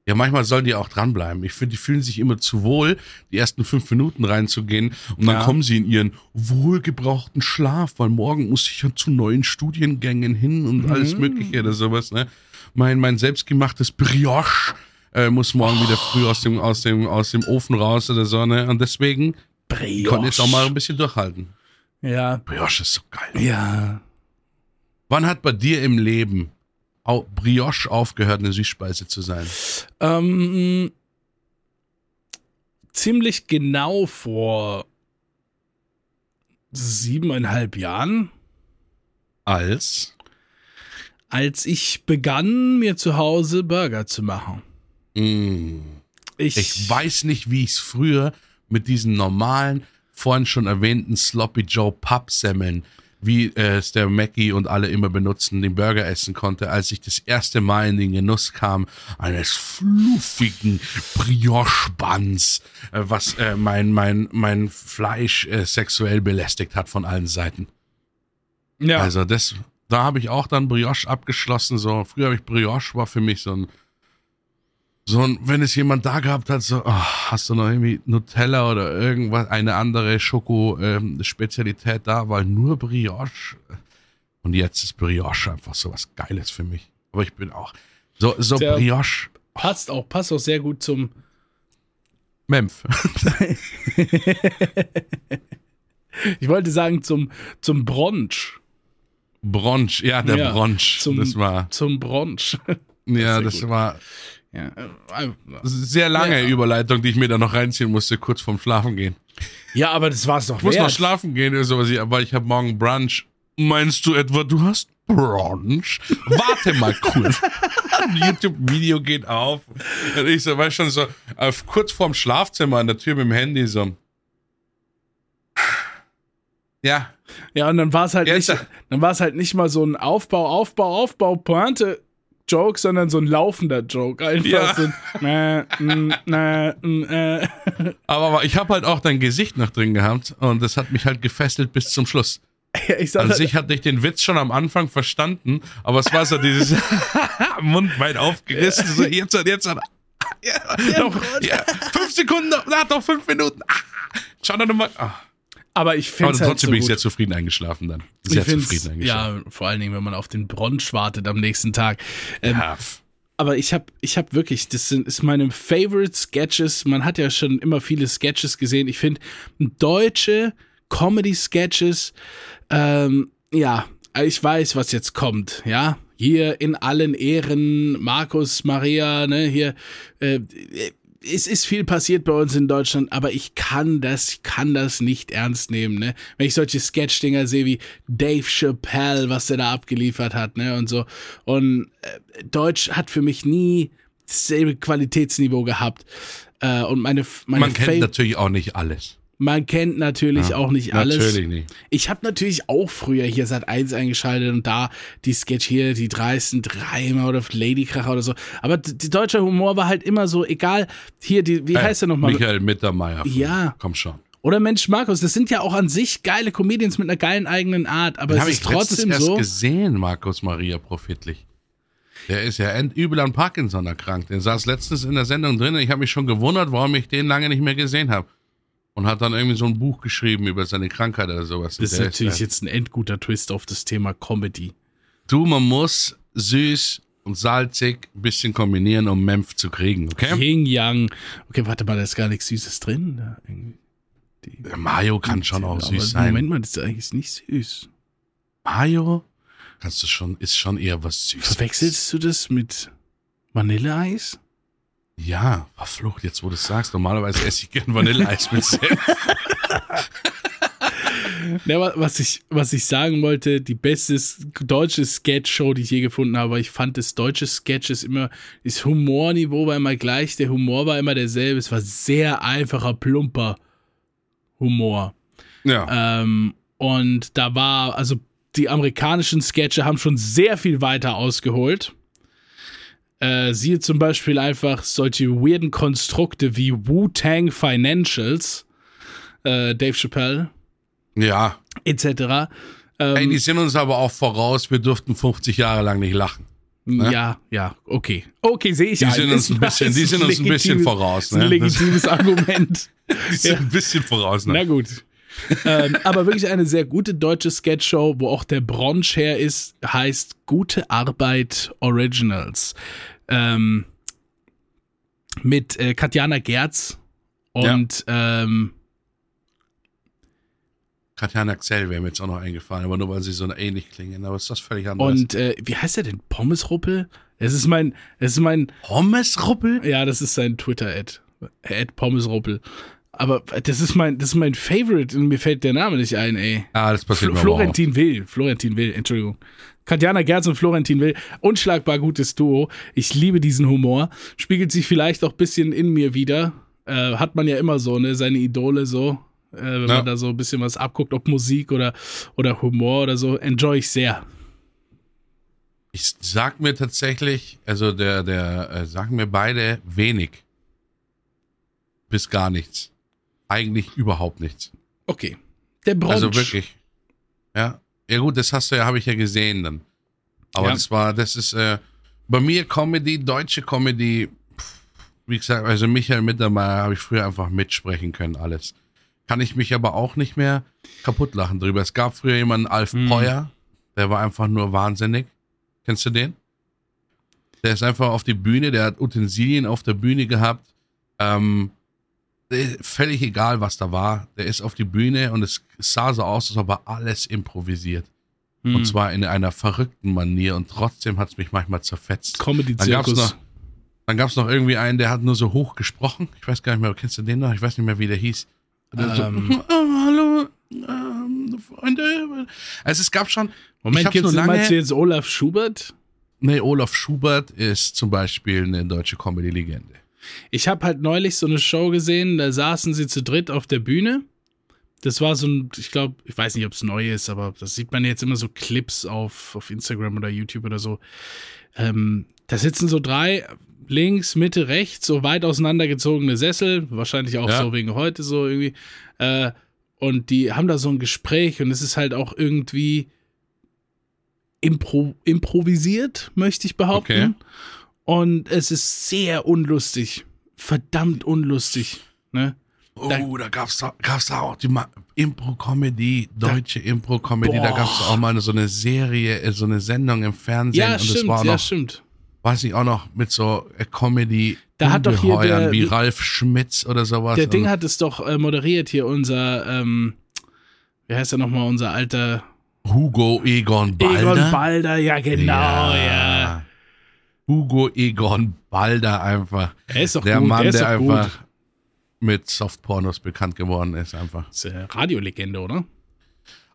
Ja, manchmal sollen die auch dranbleiben. Ich finde, die fühlen sich immer zu wohl, die ersten fünf Minuten reinzugehen und dann Ja. kommen sie in ihren wohlgebrauchten Schlaf, weil morgen muss ich ja zu neuen Studiengängen hin und alles Mögliche oder sowas, ne? Mein, mein selbstgemachtes Brioche äh, muss morgen wieder früh aus dem, aus, dem, aus dem Ofen raus oder so, ne? Und deswegen Brioche. konnte jetzt auch mal ein bisschen durchhalten. Ja. Brioche ist so geil. Ja. Wann hat bei dir im Leben Brioche aufgehört, eine Süßspeise zu sein? Ähm, ziemlich genau vor siebeneinhalb Jahren, Als? als ich begann, mir zu Hause Burger zu machen. Mm. Ich, Ich weiß nicht, wie ich es früher mit diesen normalen, vorhin schon erwähnten Sloppy Joe Pappsemmeln, wie äh, es der Mackie und alle immer benutzen, den Burger essen konnte, als ich das erste Mal in den Genuss kam eines fluffigen Brioche-Buns, äh, was äh, mein, mein, mein Fleisch äh, sexuell belästigt hat von allen Seiten. ja, Also das, da habe ich auch dann Brioche abgeschlossen. So früher habe ich Brioche war für mich so ein, so ein, wenn es jemand da gehabt hat, so, oh, hast du noch irgendwie Nutella oder irgendwas, eine andere Schoko-Spezialität da, weil nur Brioche. Und jetzt ist Brioche einfach so was Geiles für mich. Aber ich bin auch so, so Tja. Brioche. passt auch, passt auch sehr gut zum, Memph. ich wollte sagen, zum, zum Brunch. Bronch, ja, der Ja, Bronch. zum- das war, Zum Brunch. ja, das gut. war ja, äh, sehr lange Ja. Überleitung, die ich mir da noch reinziehen musste, kurz vorm Schlafen gehen. ja, aber das war's doch Ich muss noch wert. schlafen gehen oder sowas, aber ich habe morgen Brunch. Meinst du etwa, du hast Brunch? Warte mal kurz. YouTube-Video geht auf. Und ich so, weißt schon so, äh, kurz vorm Schlafzimmer an der Tür mit dem Handy so. Ja, Ja, und dann war es halt Jetzt- nicht, dann war es halt nicht mal so ein Aufbau, Aufbau, Aufbau, Pointe. Joke, sondern so ein laufender Joke. Einfach Ja. so ein äh, äh, äh. aber ich habe halt auch dein Gesicht noch drin gehabt und das hat mich halt gefesselt bis zum Schluss. Ja, ich An halt, sich hatte ich den Witz schon am Anfang verstanden, aber es war so dieses Mund weit aufgerissen, so jetzt und jetzt und ja, noch, ja, fünf Sekunden, noch, na, doch fünf Minuten. Ah, schau doch nochmal. Ah. Aber ich Aber finde halt trotzdem so bin ich sehr zufrieden eingeschlafen dann. Sehr zufrieden eingeschlafen. Ja, vor allen Dingen, wenn man auf den Brunch wartet am nächsten Tag. Ähm, Ja. aber ich habe ich hab wirklich, das sind ist meine Favorite Sketches. Man hat ja schon immer viele Sketches gesehen. Ich finde deutsche Comedy Sketches, ähm, ja, ich weiß, was jetzt kommt, ja. Hier in allen Ehren, Markus, Maria, ne, hier, äh, es ist viel passiert bei uns in Deutschland, aber ich kann das, ich kann das nicht ernst nehmen, ne? Wenn ich solche Sketch-Dinger sehe wie Dave Chappelle, was der da abgeliefert hat, ne? Und so. Und äh, Deutsch hat für mich nie dasselbe Qualitätsniveau gehabt. Äh, und meine, meine Man kennt natürlich auch nicht alles. Man kennt natürlich Ja, auch nicht alles. Natürlich nicht. Ich habe natürlich auch früher hier seit 1 eingeschaltet und da die Sketch hier, die dreisten Dreimer oder Ladykracher oder so. Aber die deutsche Humor war halt immer so, egal, hier, die, wie heißt der nochmal? Michael Mittermeier. Ja. Komm schon. Oder Mensch Markus, das sind ja auch an sich geile Comedians mit einer geilen eigenen Art, aber Den es ist ich trotzdem erst so. gesehen, Markus Maria Profitlich. Der ist ja übel an Parkinson erkrankt. Der saß letztens in der Sendung drin. Ich habe mich schon gewundert, warum ich den lange nicht mehr gesehen habe. Und hat dann irgendwie so ein Buch geschrieben über seine Krankheit oder sowas. Das ist natürlich äh, jetzt ein endguter Twist auf das Thema Comedy. Du, man muss süß und salzig ein bisschen kombinieren, um Memph zu kriegen, okay? Yin Yang. Okay, warte mal, da ist gar nichts Süßes drin. Da Der Mayo kann schon auch süß sein. Moment mal, das ist eigentlich nicht süß. Mayo kannst du schon, ist schon eher was Süßes. Verwechselst du das mit Vanilleeis? Ja, verflucht, jetzt wo du es sagst. Normalerweise esse ich gern Vanilleeis mit Senf. Ja, wa- was ich, was ich sagen wollte, die beste deutsche Sketch-Show, die ich je gefunden habe, ich fand das deutsche Sketches immer, das Humorniveau war immer gleich, der Humor war immer derselbe, es war sehr einfacher, plumper Humor. Ja. Ähm, und da war, also die amerikanischen Sketche haben schon sehr viel weiter ausgeholt. Äh, siehe zum Beispiel einfach solche weirden Konstrukte wie Wu-Tang Financials, äh, Dave Chappelle, ja. etc. Ähm, Ey, die sind uns aber auch voraus. Wir durften 50 Jahre lang nicht lachen. ja, ja, okay. Okay, sehe ich Die ein. sind uns ein bisschen, die sind uns ein bisschen voraus. ein Ne? Das, legitimes Argument. die sind ein bisschen voraus. Ne? Na gut. ähm, aber wirklich eine sehr gute deutsche Sketchshow, wo auch der Bronch her ist, heißt Gute Arbeit Originals. Ähm, mit äh, Katjana Gerz und ähm, Katjana Xell wäre mir jetzt auch noch eingefallen, aber nur weil sie so ähnlich klingen. Aber ist das völlig anders. und äh, wie heißt er denn? Pommesruppel? Es ist mein, es ist mein, Pommesruppel? ja, das ist sein Twitter-Ad. Ad Pommesruppel. Aber das ist mein, das ist mein Favorite und mir fällt der Name nicht ein, ey. Ah, das passiert Fl mir aber auch. Florentin Will, Florentin Will, Entschuldigung. Katjana Gerz und Florentin Will, unschlagbar gutes Duo. Ich liebe diesen Humor. Spiegelt sich vielleicht auch ein bisschen in mir wieder. Äh, hat man ja immer so, ne, seine Idole so. Äh, wenn Ja. man da so ein bisschen was abguckt, ob Musik oder, oder Humor oder so, enjoy ich sehr. Ich sag mir tatsächlich, also der, der, äh, sagen mir beide wenig. Bis gar nichts. Eigentlich überhaupt nichts. Okay. Der Bronch. Also wirklich. Ja. Ja gut, das hast du ja, habe ich ja gesehen dann. Aber Ja. das war, das ist, äh, bei mir Comedy, deutsche Comedy, pff, wie gesagt, also Michael Mittermeier habe ich früher einfach mitsprechen können, alles. Kann ich mich aber auch nicht mehr kaputt lachen drüber. Es gab früher jemanden, Alf Mhm. Peuer, der war einfach nur wahnsinnig. Kennst du den? Der ist einfach auf die Bühne, der hat Utensilien auf der Bühne gehabt. Ähm, völlig egal, was da war. Der ist auf die Bühne und es sah so aus, als ob er alles improvisiert. Hm. Und zwar in einer verrückten Manier und trotzdem hat es mich manchmal zerfetzt. Dann gab's Comedy-Zirkus. noch, noch irgendwie einen, der hat nur so hoch gesprochen. Ich weiß gar nicht mehr, kennst du den noch? Ich weiß nicht mehr, wie der hieß. Der so, Ähm. oh, hallo, ähm, Freunde. Also es gab schon. Moment, gibt's, nur lange, jetzt Olaf Schubert? Nee, Olaf Schubert ist zum Beispiel eine deutsche Comedy-Legende. Ich habe halt neulich so eine Show gesehen, da saßen sie zu dritt auf der Bühne. Das war so ein, ich glaube, ich weiß nicht, ob es neu ist, aber das sieht man jetzt immer so Clips auf, auf Instagram oder YouTube oder so. Ähm, da sitzen so drei links, Mitte, rechts, so weit auseinandergezogene Sessel, wahrscheinlich auch Ja. so wegen heute so irgendwie. Äh, und die haben da so ein Gespräch und es ist halt auch irgendwie impro improvisiert, möchte ich behaupten. Okay. Und es ist sehr unlustig. Verdammt unlustig. Ne? Oh, da gab's da, gab's da auch die Impro-Comedy, deutsche Impro-Comedy, da gab's auch mal so eine Serie, äh, so eine Sendung im Fernsehen Ja, und das stimmt, war auch ja, noch, stimmt. weiß ich auch noch, mit so äh, Comedy Da hat doch hier der- wie Ralf Schmitz oder sowas. Der Ding hat es doch äh, moderiert hier, unser, ähm, wie heißt er nochmal, unser alter Hugo Egon Balder. Egon Balder, ja genau, ja. Hugo Egon Balder einfach. Er ist doch der gut, Mann, der der einfach gut. mit Softpornos bekannt geworden ist einfach. Das ist äh, Radiolegende, oder?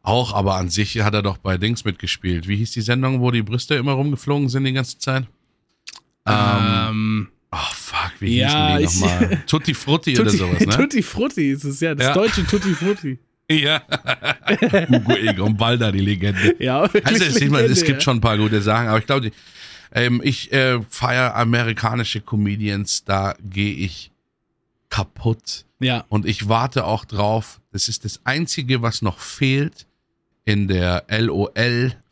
Auch, aber an sich hat er doch bei Dings mitgespielt. Wie hieß die Sendung, wo die Brüste immer rumgeflogen sind die ganze Zeit? Ähm, Ähm, Oh, fuck, wie Ja, hießen die nochmal? Tutti Frutti oder Tutti, sowas, ne? Tutti Frutti ist es, ja. Das Ja. deutsche Tutti Frutti. Ja. Hugo Egon Balder, die Legende. Ja, wirklich Also es, ich meine, es Legende, gibt ja. schon ein paar gute Sachen, aber ich glaube, die- ähm, ich äh, feiere amerikanische Comedians, da gehe ich kaputt. Ja, Und ich warte auch drauf. Das ist das Einzige, was noch fehlt in der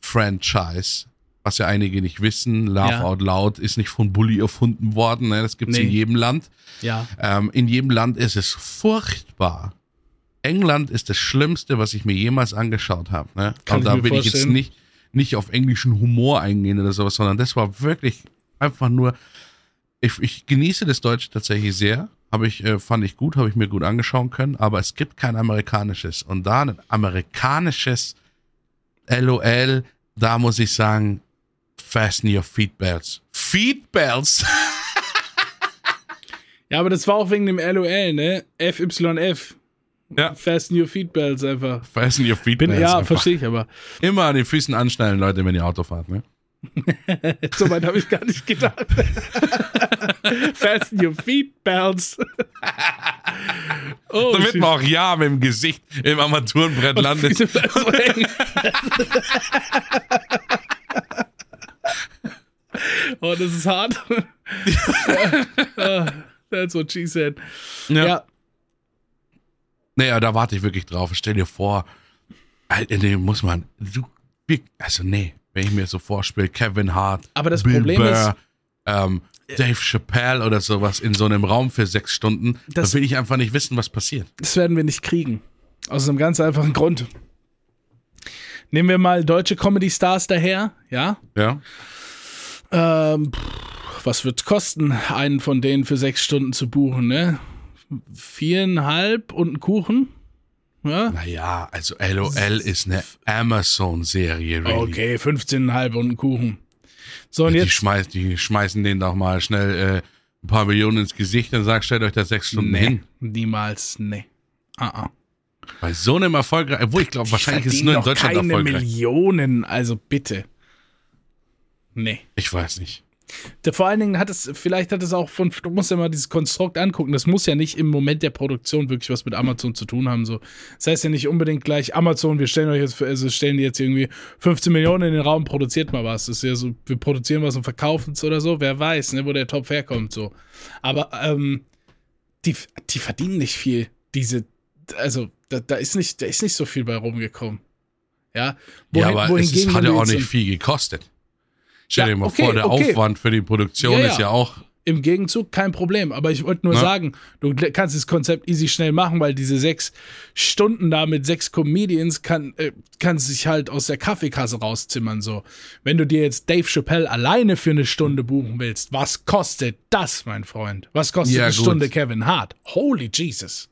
LOL-Franchise. Was ja einige nicht wissen. Laugh Ja. Out Loud ist nicht von Bully erfunden worden. Ne? Das gibt's in Nee. jedem Land. ja. Ähm, in jedem Land ist es furchtbar. England ist das Schlimmste, was ich mir jemals angeschaut habe. Ne? Kann Und da will ich jetzt nicht, nicht auf englischen Humor eingehen oder sowas, sondern das war wirklich einfach nur. Ich, ich genieße das Deutsche tatsächlich sehr. Habe ich, äh, fand ich gut, habe ich mir gut angeschauen können, aber es gibt kein amerikanisches. Und da ein amerikanisches LOL, da muss ich sagen, fasten your feet belts. Feet belts? Ja, aber das war auch wegen dem LOL, ne? FYF. Ja. Fasten Your Feet Bells einfach. Fasten your feet Bin, belts. ja, verstehe ich aber. Immer an den Füßen anschnallen, Leute, wenn ihr Auto fahrt, ne? So weit habe ich gar nicht gedacht. Fasten Your Feet Bells. oh, Damit man auch ja mit dem Gesicht im Armaturenbrett landet. Oh, das ist hart. ja. That's what she said. Ja. Naja, da warte ich wirklich drauf. Stell dir vor, Alter, nee, muss man, du, also nee, wenn ich mir so vorspiele, Kevin Hart, Aber das Bill Problem Burr, ähm, Dave Chappelle oder sowas in so einem Raum für sechs Stunden, Das- da will ich einfach nicht wissen, was passiert. Das werden wir nicht kriegen. Aus einem ganz einfachen Grund. Nehmen wir mal deutsche Comedy-Stars daher, ja? Ja? Ähm, pff, was wird kosten, einen von denen für sechs Stunden zu buchen, ne? Viereinhalb und ein Kuchen? Ja? Naja, also LOL ist eine Amazon-Serie, really. Okay, 15,5 und ein Kuchen. So, und Die, jetzt. schmeiß, die schmeißen den doch mal schnell äh, ein paar Millionen ins Gesicht und sagen, stellt euch da sechs Stunden hin. niemals, nee. Ah, ah. Bei so einem erfolgreich, obwohl ich glaube, wahrscheinlich ist es nur in Deutschland keine erfolgreich. Millionen, also bitte. Nee. Ich weiß nicht. Vor allen Dingen hat es, vielleicht hat es auch von, du musst ja mal dieses Konstrukt angucken, das muss ja nicht im Moment der Produktion wirklich was mit Amazon zu tun haben. So. Das heißt ja nicht unbedingt gleich, Amazon, wir stellen euch jetzt, also stellen die jetzt irgendwie 15 Millionen in den Raum, produziert mal was. Das ist ja so, wir produzieren was und verkaufen es oder so, wer weiß, ne, wo der Topf herkommt. so. Aber ähm, die, die verdienen nicht viel. Diese, also da, da ist nicht, da ist nicht so viel bei rumgekommen. Ja, ja, aber es ist, hat ja auch nicht viel gekostet. Stell Ja, dir mal okay, vor, der okay. Aufwand für die Produktion Ja, ist ja auch. Im Gegenzug kein Problem. Aber ich wollte nur Na? sagen, du kannst das Konzept easy schnell machen, weil diese sechs Stunden da mit sechs Comedians kann, äh, kannst sich halt aus der Kaffeekasse rauszimmern. So, wenn du dir jetzt Dave Chappelle alleine für eine Stunde buchen willst, was kostet das, mein Freund? Was kostet eine gut. Stunde Kevin Hart? Holy Jesus!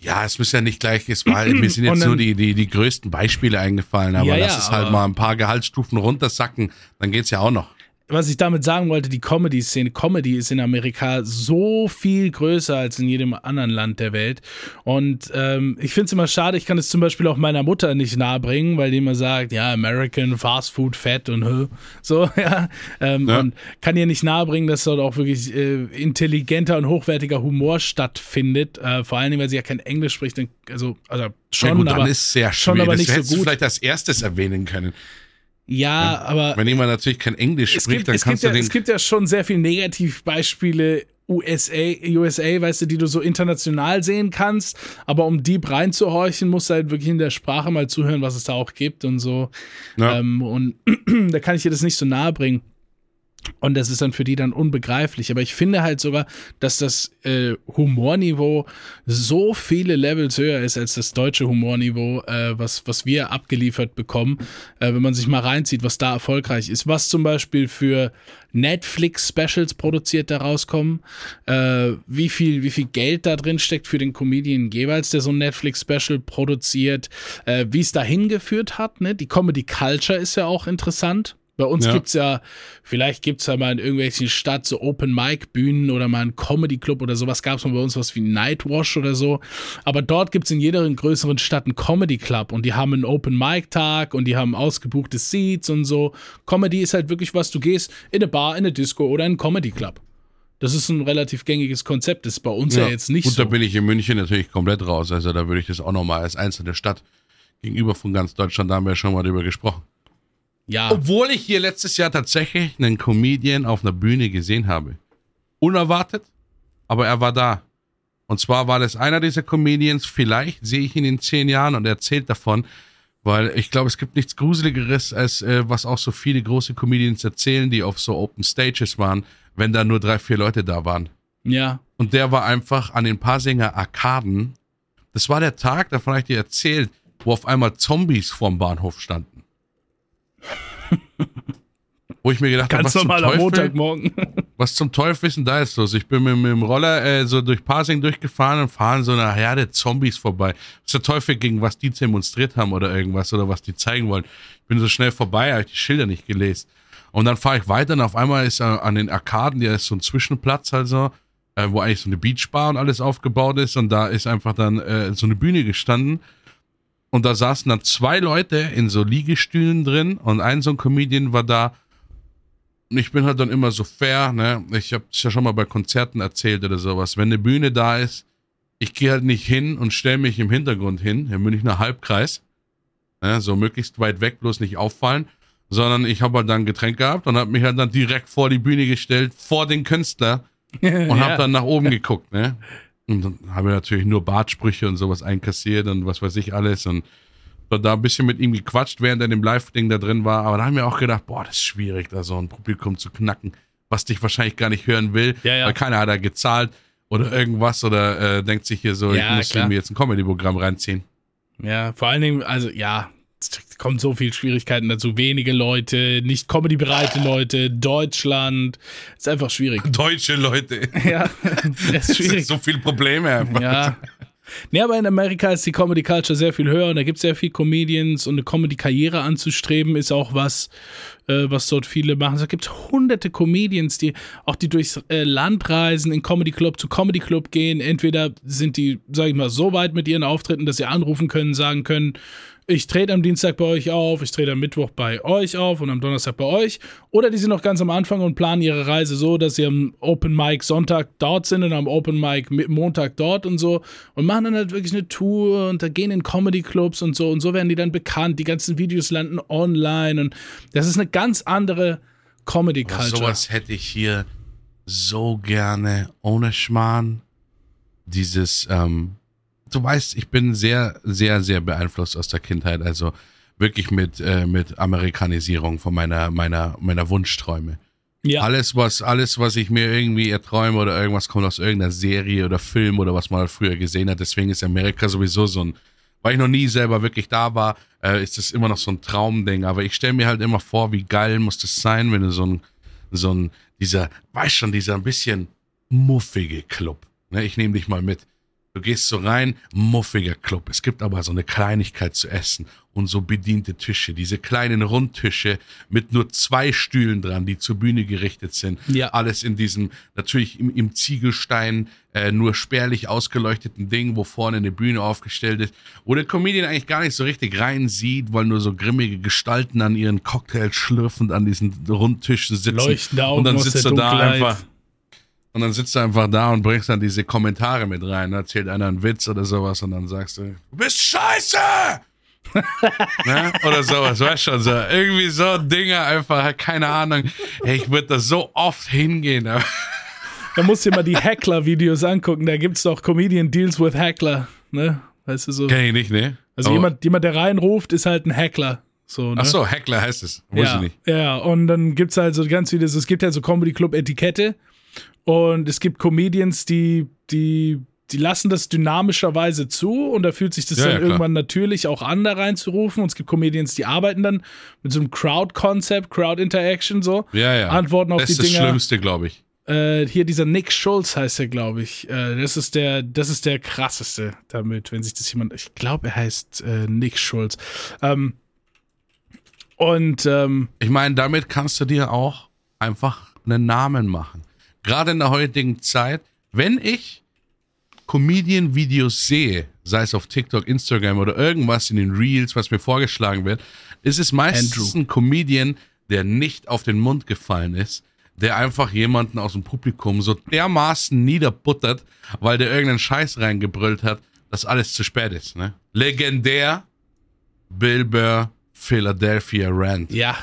Ja, es muss ja nicht gleich, es war, mir sind jetzt nur die, die, die größten Beispiele eingefallen, aber Ja, lass ja, es halt mal ein paar Gehaltsstufen runtersacken, dann geht's ja auch noch. Was ich damit sagen wollte, die Comedy-Szene, Comedy ist in Amerika so viel größer als in jedem anderen Land der Welt. Und ähm, ich finde es immer schade, ich kann es zum Beispiel auch meiner Mutter nicht nahebringen, weil die immer sagt, ja, American Fast Food, Fett und hö. so, ja. Ähm, Ja. Und kann ihr nicht nahebringen, dass dort auch wirklich äh, intelligenter und hochwertiger Humor stattfindet. Äh, vor allen Dingen, weil sie ja kein Englisch spricht. Also, also schon, ja, gut, aber, dann ist sehr schon aber das nicht so hättest du gut. vielleicht als erstes erwähnen können. Ja, aber Wenn jemand natürlich kein Englisch spricht, gibt, dann kannst gibt ja, du den. es gibt ja schon sehr viele Negativbeispiele USA, USA, weißt du, die du so international sehen kannst, aber um deep reinzuhorchen, musst du halt wirklich in der Sprache mal zuhören, was es da auch gibt und so. Ja. Ähm, und da kann ich dir das nicht so nahe bringen. Und das ist dann für die dann unbegreiflich. Aber ich finde halt sogar, dass das äh, Humorniveau so viele Levels höher ist als das deutsche Humorniveau, äh, was, was wir abgeliefert bekommen, äh, wenn man sich mal reinzieht, was da erfolgreich ist. Was zum Beispiel für Netflix-Specials produziert da rauskommen, äh, wie, viel, wie viel Geld da drin steckt für den Comedian jeweils, der so ein Netflix-Special produziert, äh, wie es dahin geführt hat. Ne? Die Comedy Culture ist ja auch interessant. Bei uns Ja. gibt's ja, vielleicht gibt's ja mal in irgendwelchen Stadt so Open-Mic-Bühnen oder mal einen Comedy-Club oder sowas. Gab's mal bei uns was wie Nightwash oder so. Aber dort gibt's in jeder größeren Stadt einen Comedy-Club und die haben einen Open-Mic-Tag und die haben ausgebuchte Seats und so. Comedy ist halt wirklich was, du gehst in eine Bar, in eine Disco oder in einen Comedy-Club. Das ist ein relativ gängiges Konzept, das ist bei uns ja, ja jetzt nicht gut, so. da bin ich in München natürlich komplett raus. Also da würde ich das auch nochmal als einzelne Stadt gegenüber von ganz Deutschland, da haben wir ja schon mal drüber gesprochen. Ja. Obwohl ich hier letztes Jahr tatsächlich einen Comedian auf einer Bühne gesehen habe. Unerwartet, aber er war da. Und zwar war das einer dieser Comedians, vielleicht sehe ich ihn in zehn Jahren und er erzählt davon, weil ich glaube, es gibt nichts Gruseligeres, als äh, was auch so viele große Comedians erzählen, die auf so Open Stages waren, wenn da nur drei, vier Leute da waren. Ja. Und der war einfach an den Pasinger Arkaden. Das war der Tag, davon habe ich dir erzählt, wo auf einmal Zombies vorm Bahnhof standen. Wo ich mir gedacht habe, was zum Teufel, Montagmorgen. was zum Teufel ist denn da jetzt los? Ich bin mit, mit dem Roller äh, so durch Parsing durchgefahren und fahren so eine Herde Zombies vorbei. Was der Teufel gegen was die demonstriert haben oder irgendwas oder was die zeigen wollen. Ich bin so schnell vorbei, habe ich die Schilder nicht gelesen. Und dann fahre ich weiter und auf einmal ist äh, an den Arkaden, der ist so ein Zwischenplatz also, äh, wo eigentlich so eine Beachbar und alles aufgebaut ist und da ist einfach dann äh, so eine Bühne gestanden und da saßen dann zwei Leute in so Liegestühlen drin und ein so ein Comedian war da. Und ich bin halt dann immer so fair, ne? Ich habe es ja schon mal bei Konzerten erzählt oder sowas. Wenn eine Bühne da ist, ich gehe halt nicht hin und stelle mich im Hintergrund hin, im Münchner Halbkreis. Ne? So möglichst weit weg, bloß nicht auffallen. Sondern ich habe halt dann ein Getränk gehabt und habe mich halt dann direkt vor die Bühne gestellt, vor den Künstler und ja. habe dann nach oben geguckt, ne? Und dann habe ich natürlich nur Bartsprüche und sowas einkassiert und was weiß ich alles und da ein bisschen mit ihm gequatscht, während er in dem Live-Ding da drin war. Aber da haben wir auch gedacht, boah, das ist schwierig, da so ein Publikum zu knacken, was dich wahrscheinlich gar nicht hören will, ja, ja. weil keiner hat da gezahlt oder irgendwas oder äh, denkt sich hier so, ja, ich muss mir jetzt ein Comedy-Programm reinziehen. Ja, vor allen Dingen, also ja, es kommen so viele Schwierigkeiten dazu. Wenige Leute, nicht comedy-bereite Leute, Deutschland. Ist einfach schwierig. Deutsche Leute. Ja, das ist schwierig. so viele Probleme einfach. Ja. Nee, aber in Amerika ist die Comedy Culture sehr viel höher und da gibt es sehr viele Comedians und eine Comedy-Karriere anzustreben ist auch was, äh, was dort viele machen. Es gibt hunderte Comedians, die auch die durchs äh, Land reisen, in Comedy Club zu Comedy Club gehen. Entweder sind die, sag ich mal, so weit mit ihren Auftritten, dass sie anrufen können, sagen können, ich trete am Dienstag bei euch auf, ich trete am Mittwoch bei euch auf und am Donnerstag bei euch. Oder die sind noch ganz am Anfang und planen ihre Reise so, dass sie am Open Mic Sonntag dort sind und am Open Mic Montag dort und so und machen dann halt wirklich eine Tour und da gehen in Comedy Clubs und so und so werden die dann bekannt. Die ganzen Videos landen online und das ist eine ganz andere Comedy Culture. Sowas hätte ich hier so gerne ohne Schmarrn. Dieses, ähm, du weißt, ich bin sehr, sehr, sehr beeinflusst aus der Kindheit. Also wirklich mit, äh, mit Amerikanisierung von meiner, meiner, meiner Wunschträume. Ja. Alles, was, alles, was ich mir irgendwie erträume oder irgendwas kommt aus irgendeiner Serie oder Film oder was man halt früher gesehen hat. Deswegen ist Amerika sowieso so ein, weil ich noch nie selber wirklich da war, äh, ist das immer noch so ein Traumding. Aber ich stelle mir halt immer vor, wie geil muss das sein, wenn du so ein, so ein, dieser, weißt schon, dieser ein bisschen muffige Club. Ne, ich nehme dich mal mit. Du gehst so rein, muffiger Club. Es gibt aber so eine Kleinigkeit zu essen und so bediente Tische. Diese kleinen Rundtische mit nur zwei Stühlen dran, die zur Bühne gerichtet sind. Ja. Alles in diesem, natürlich im, im Ziegelstein, äh, nur spärlich ausgeleuchteten Ding, wo vorne eine Bühne aufgestellt ist, wo der Comedian eigentlich gar nicht so richtig rein sieht, weil nur so grimmige Gestalten an ihren Cocktails schlürfend an diesen Rundtischen sitzen. Leuchtende Augen und dann sitzt er da einfach und dann sitzt du einfach da und bringst dann diese Kommentare mit rein. Da erzählt einer einen Witz oder sowas und dann sagst du, du bist scheiße! ne? Oder sowas, weißt schon so. Irgendwie so Dinge einfach, keine Ahnung. Hey, ich würde da so oft hingehen. da musst du dir mal die Heckler-Videos angucken. Da gibt es doch Comedian Deals with Heckler. Ne? Weißt du so. Kenn ich nicht, ne? Also oh. jemand, jemand, der reinruft, ist halt ein Heckler. So, ne? Ach so, Heckler heißt es. Wusste ja, ich nicht. Ja, und dann gibt es halt so ganz viele, es gibt ja so Comedy Club Etikette und es gibt Comedians, die, die, die lassen das dynamischerweise zu und da fühlt sich das Ja, dann ja, irgendwann natürlich auch an, da reinzurufen. Und es gibt Comedians, die arbeiten dann mit so einem Crowd-Concept, Crowd-Interaction so. Ja, ja. Antworten auf das die ist das. Schlimmste, glaube ich. Äh, hier dieser Nick Schulz heißt er, glaube ich. Äh, das ist der, das ist der krasseste damit, wenn sich das jemand. Ich glaube, er heißt äh, Nick Schulz. Ähm, und ähm, Ich meine, damit kannst du dir auch einfach einen Namen machen. Gerade in der heutigen Zeit, wenn ich Comedian-Videos sehe, sei es auf TikTok, Instagram oder irgendwas in den Reels, was mir vorgeschlagen wird, ist es meistens Andrew. ein Comedian, der nicht auf den Mund gefallen ist, der einfach jemanden aus dem Publikum so dermaßen niederbuttert, weil der irgendeinen Scheiß reingebrüllt hat, dass alles zu spät ist. Ne? Legendär Bill Burr Philadelphia Rant. Ja.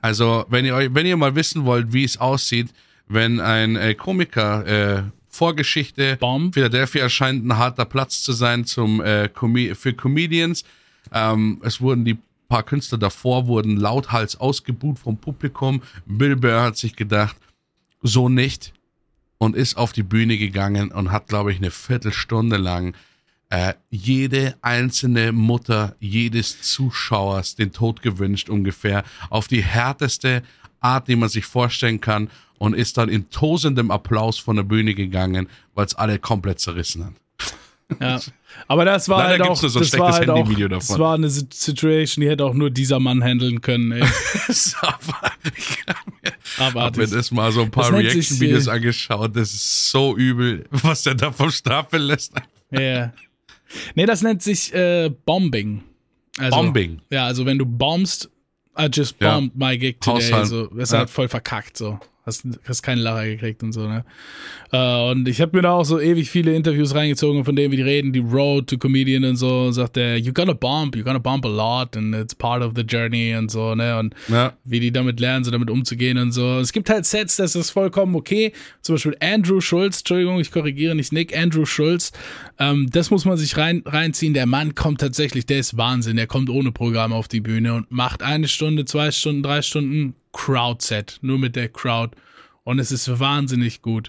Also, wenn ihr, euch- wenn ihr mal wissen wollt, wie es aussieht, wenn ein äh, Komiker äh, Vorgeschichte Bomb. Philadelphia scheint ein harter Platz zu sein zum äh, Com für Comedians. Ähm, es wurden die paar Künstler davor wurden lauthals ausgebuht vom Publikum. Bill Burr hat sich gedacht, so nicht und ist auf die Bühne gegangen und hat, glaube ich, eine Viertelstunde lang äh, jede einzelne Mutter jedes Zuschauers den Tod gewünscht ungefähr auf die härteste Art, die man sich vorstellen kann und ist dann in tosendem Applaus von der Bühne gegangen, weil es alle komplett zerrissen hat. Ja. Aber das war Leider halt gibt's auch, so ein das war halt auch, Handyvideo das davon. war eine Si- Situation, die hätte auch nur dieser Mann handeln können, ey. Aber hab mir das mal so ein paar Reaction-Videos äh, angeschaut. Das ist so übel, was der da vom Stapel lässt. Ja. Nee, das nennt sich äh, Bombing. Also, Bombing. Ja, also wenn du bombst, I just Ja. bombed my gig today. Haushalt. So, das ist Ja. halt voll verkackt, so. Hast, hast keinen Lacher gekriegt und so, ne? Äh, und ich habe mir da auch so ewig viele Interviews reingezogen, von denen wir die reden, die Road to Comedian und so, sagt der, you're gonna bomb, you're gonna bomb a lot and it's part of the journey und so, ne? Und Ja. wie die damit lernen, so damit umzugehen und so. Es gibt halt Sets, das ist vollkommen okay. Zum Beispiel Andrew Schulz, Entschuldigung, ich korrigiere nicht Nick, Andrew Schulz. Ähm, das muss man sich rein, reinziehen. Der Mann kommt tatsächlich, der ist Wahnsinn. Der kommt ohne Programm auf die Bühne und macht eine Stunde, zwei Stunden, drei Stunden Crowd-Set, nur mit der Crowd. Und es ist wahnsinnig gut.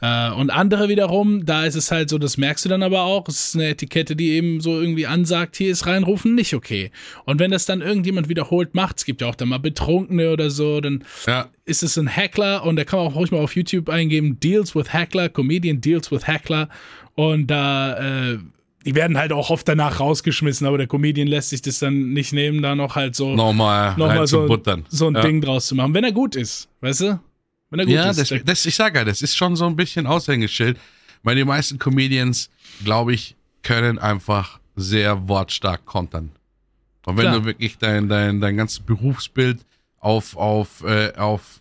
Äh, und andere wiederum, da ist es halt so, das merkst du dann aber auch, es ist eine Etikette, die eben so irgendwie ansagt, hier ist reinrufen nicht okay. Und wenn das dann irgendjemand wiederholt macht, es gibt ja auch dann mal Betrunkene oder so, dann Ja. ist es ein Hackler und da kann man auch ruhig mal auf YouTube eingeben, Deals with Hackler, Comedian Deals with Hackler. Und da, äh, die werden halt auch oft danach rausgeschmissen, aber der Comedian lässt sich das dann nicht nehmen, da noch halt so, Nochmal noch rein mal zu so, buttern. so ein ja. Ding draus zu machen, wenn er gut ist, weißt du? Wenn er gut Ja, ist. das, das, ich sage ja, das ist schon so ein bisschen Aushängeschild, weil die meisten Comedians, glaube ich, können einfach sehr wortstark kontern. Und wenn Klar. du wirklich dein, dein, dein ganzes Berufsbild auf, auf, äh, auf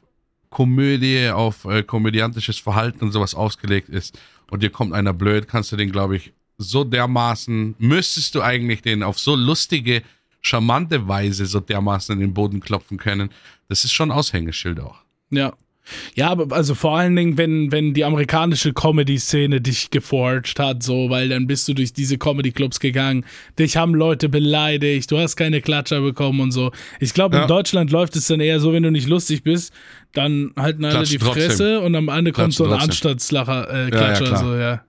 Komödie, auf äh, komödiantisches Verhalten und sowas ausgelegt ist und dir kommt einer blöd, kannst du den, glaube ich, so dermaßen, müsstest du eigentlich den auf so lustige, charmante Weise so dermaßen in den Boden klopfen können. Das ist schon Aushängeschild auch. Ja. Ja, aber also vor allen Dingen, wenn, wenn die amerikanische Comedy-Szene dich geforged hat, so, weil dann bist du durch diese Comedy-Clubs gegangen, dich haben Leute beleidigt, du hast keine Klatscher bekommen und so. Ich glaube, Ja. in Deutschland läuft es dann eher so, wenn du nicht lustig bist, dann halten alle Klatschen die trotzdem. Fresse und am Ende kommt so Klatschen ein. Anstandslacher, äh, ja, Klatscher, klar. so, ja.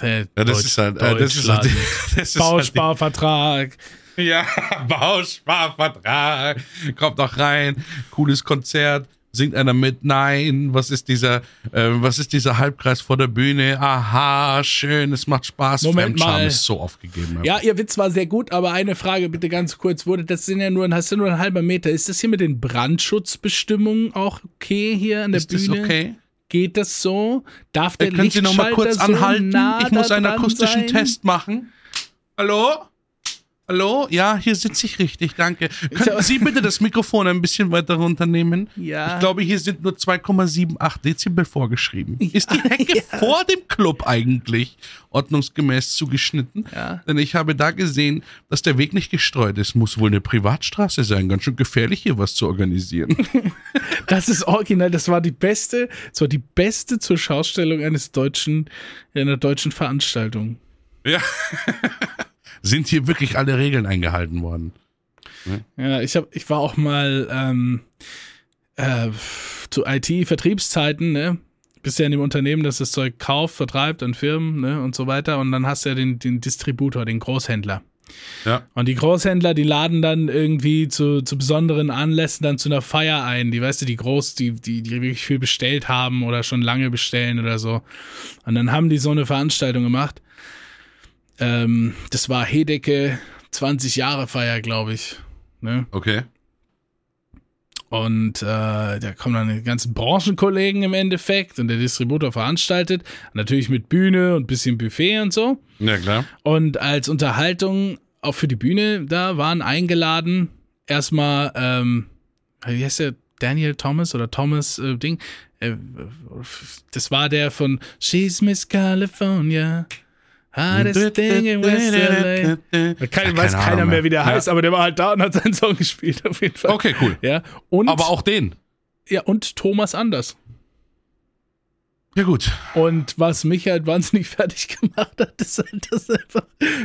Ja. Hey, Ja, das Deutsch- ist halt, äh, das ist halt, Deutschland. das ist Bausparvertrag. Halt, ja, Bausparvertrag. Kommt doch rein. Cooles Konzert. Singt einer mit? Nein. Was ist dieser, äh, was ist dieser Halbkreis vor der Bühne? Aha, schön, es macht Spaß. Moment Fremdscham mal. ist so aufgegeben. Ja, ihr Witz war sehr gut, aber eine Frage bitte ganz kurz. Wurde das sind ja nur, hast du nur ein halber Meter. Ist das hier mit den Brandschutzbestimmungen auch okay hier an der ist das Bühne? okay? Geht das so? Darf der Äh, Können Sie noch mal kurz so anhalten? nah ich muss einen akustischen sein? Test machen. Hallo? Hallo? Ja, hier sitze ich richtig, danke. Könnten Sie bitte das Mikrofon ein bisschen weiter runternehmen? Ja. Ich glaube, hier sind nur 2,78 Dezibel vorgeschrieben. Ist die Hecke vor dem Club eigentlich ordnungsgemäß zugeschnitten? Ja. Denn ich habe da gesehen, dass der Weg nicht gestreut ist. Muss wohl eine Privatstraße sein. Ganz schön gefährlich, hier was zu organisieren. Das ist original. Das war die beste, das war die beste zur Schaustellung eines deutschen, einer deutschen Veranstaltung. ja. Sind hier wirklich alle Regeln eingehalten worden? Ja, ich hab, ich war auch mal ähm, äh, zu IT-Vertriebszeiten, ne? Bist ja in dem Unternehmen, das das Zeug kauft, vertreibt an Firmen, ne? Und so weiter. Und dann hast du ja den, den Distributor, den Großhändler. Ja. Und die Großhändler, die laden dann irgendwie zu, zu besonderen Anlässen dann zu einer Feier ein. Die, weißt du, die groß, die, die, die wirklich viel bestellt haben oder schon lange bestellen oder so. Und dann haben die so eine Veranstaltung gemacht. Ähm, das war Hedecke 20 Jahre Feier, glaube ich. Ne? Okay. Und äh, da kommen dann die ganzen Branchenkollegen im Endeffekt und der Distributor veranstaltet. Natürlich mit Bühne und bisschen Buffet und so. Ja, klar. Und als Unterhaltung auch für die Bühne, da waren eingeladen erstmal, ähm, wie heißt der? Daniel Thomas oder Thomas äh, Ding. Äh, das war der von She's Miss California. Hottest thing in West LA. Kein, Ja, weiß keine keiner Ahnung mehr, wie der Ja. heißt, aber der war halt da und hat seinen Song gespielt, auf jeden Fall. Okay, cool. Ja, und, Aber auch den. ja, und Thomas Anders. Ja, gut. Und was mich halt wahnsinnig fertig gemacht hat, ist halt, dass einfach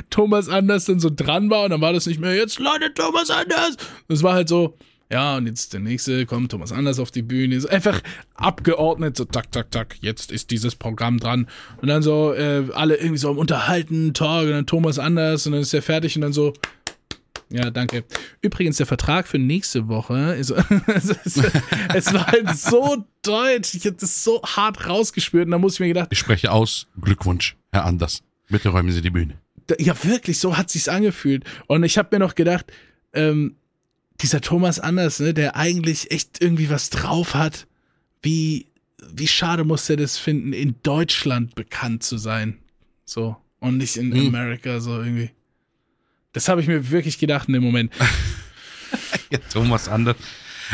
Thomas Anders dann so dran war und dann war das nicht mehr, jetzt Leute, Thomas Anders. Das war halt so, ja, und jetzt der nächste kommt Thomas Anders auf die Bühne. So einfach abgeordnet, so tak, tak, tak, jetzt ist dieses Programm dran. Und dann so, äh, alle irgendwie so am Unterhalten, Talk, und dann Thomas Anders und dann ist er fertig und dann so, ja, danke. Übrigens, der Vertrag für nächste Woche ist, es, ist, es war halt so deutsch. Ich habe das so hart rausgespürt und da muss ich mir gedacht, Ich spreche aus. Glückwunsch, Herr Anders. Bitte räumen Sie die Bühne. ja, wirklich, so hat sich's angefühlt. Und ich habe mir noch gedacht, ähm, dieser Thomas Anders, ne, der eigentlich echt irgendwie was drauf hat, wie, wie schade muss er das finden, in Deutschland bekannt zu sein. So. Und nicht in Hm. Amerika, so irgendwie. Das habe ich mir wirklich gedacht in dem Moment. Ja, Thomas Anders.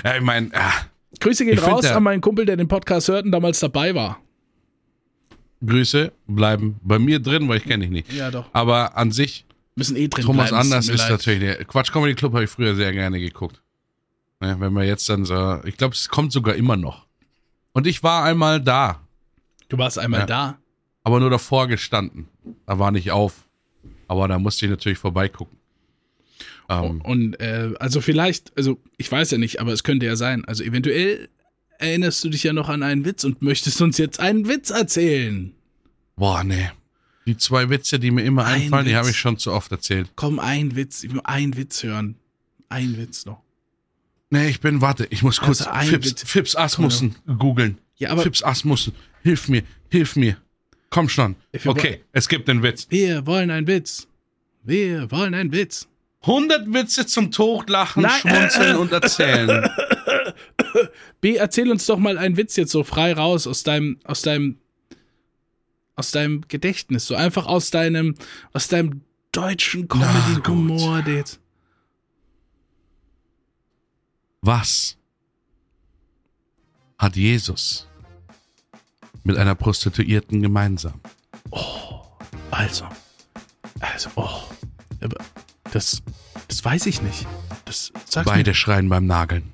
Ja, ich meine, ja, Grüße gehen Ich find, raus der- an meinen Kumpel, der den Podcast hört und damals dabei war. Grüße bleiben bei mir drin, weil ich kenne dich nicht. Ja, doch. Aber an sich, Müssen eh drin Thomas bleiben. Anders ist leid. natürlich der Quatsch Comedy Club habe ich früher sehr gerne geguckt. Ne, wenn man jetzt dann so, ich glaube, es kommt sogar immer noch. Und ich war einmal da, Du warst einmal Ja. da. aber nur davor gestanden. Da war nicht auf. Aber da musste ich natürlich vorbeigucken. Ähm, Und äh, also vielleicht, also ich weiß ja nicht, aber es könnte ja sein. Also eventuell erinnerst du dich ja noch an einen Witz und möchtest uns jetzt einen Witz erzählen. boah, nee. Die zwei Witze, die mir immer Ein einfallen, die Witz. habe ich schon zu oft erzählt. Komm, ein Witz, ich will einen Witz hören. Ein Witz noch. Nee, ich bin, warte, ich muss kurz Also Fips. Fips Asmussen googeln. Ja, aber Fips Asmussen, hilf mir, hilf mir. Komm schon. Okay, es gibt einen Witz. wir wollen einen Witz. Wir wollen einen Witz. 100 Witze zum Totlachen, Nein. Schmunzeln und Erzählen. B, erzähl uns doch mal einen Witz jetzt so frei raus aus deinem, aus deinem, aus deinem Gedächtnis. So einfach aus deinem, aus deinem deutschen Comedy-Humor, jetzt. Was hat Jesus mit einer Prostituierten gemeinsam? Also, also, oh, aber das, das weiß ich nicht. Das sagst Beide schreien beim Nageln.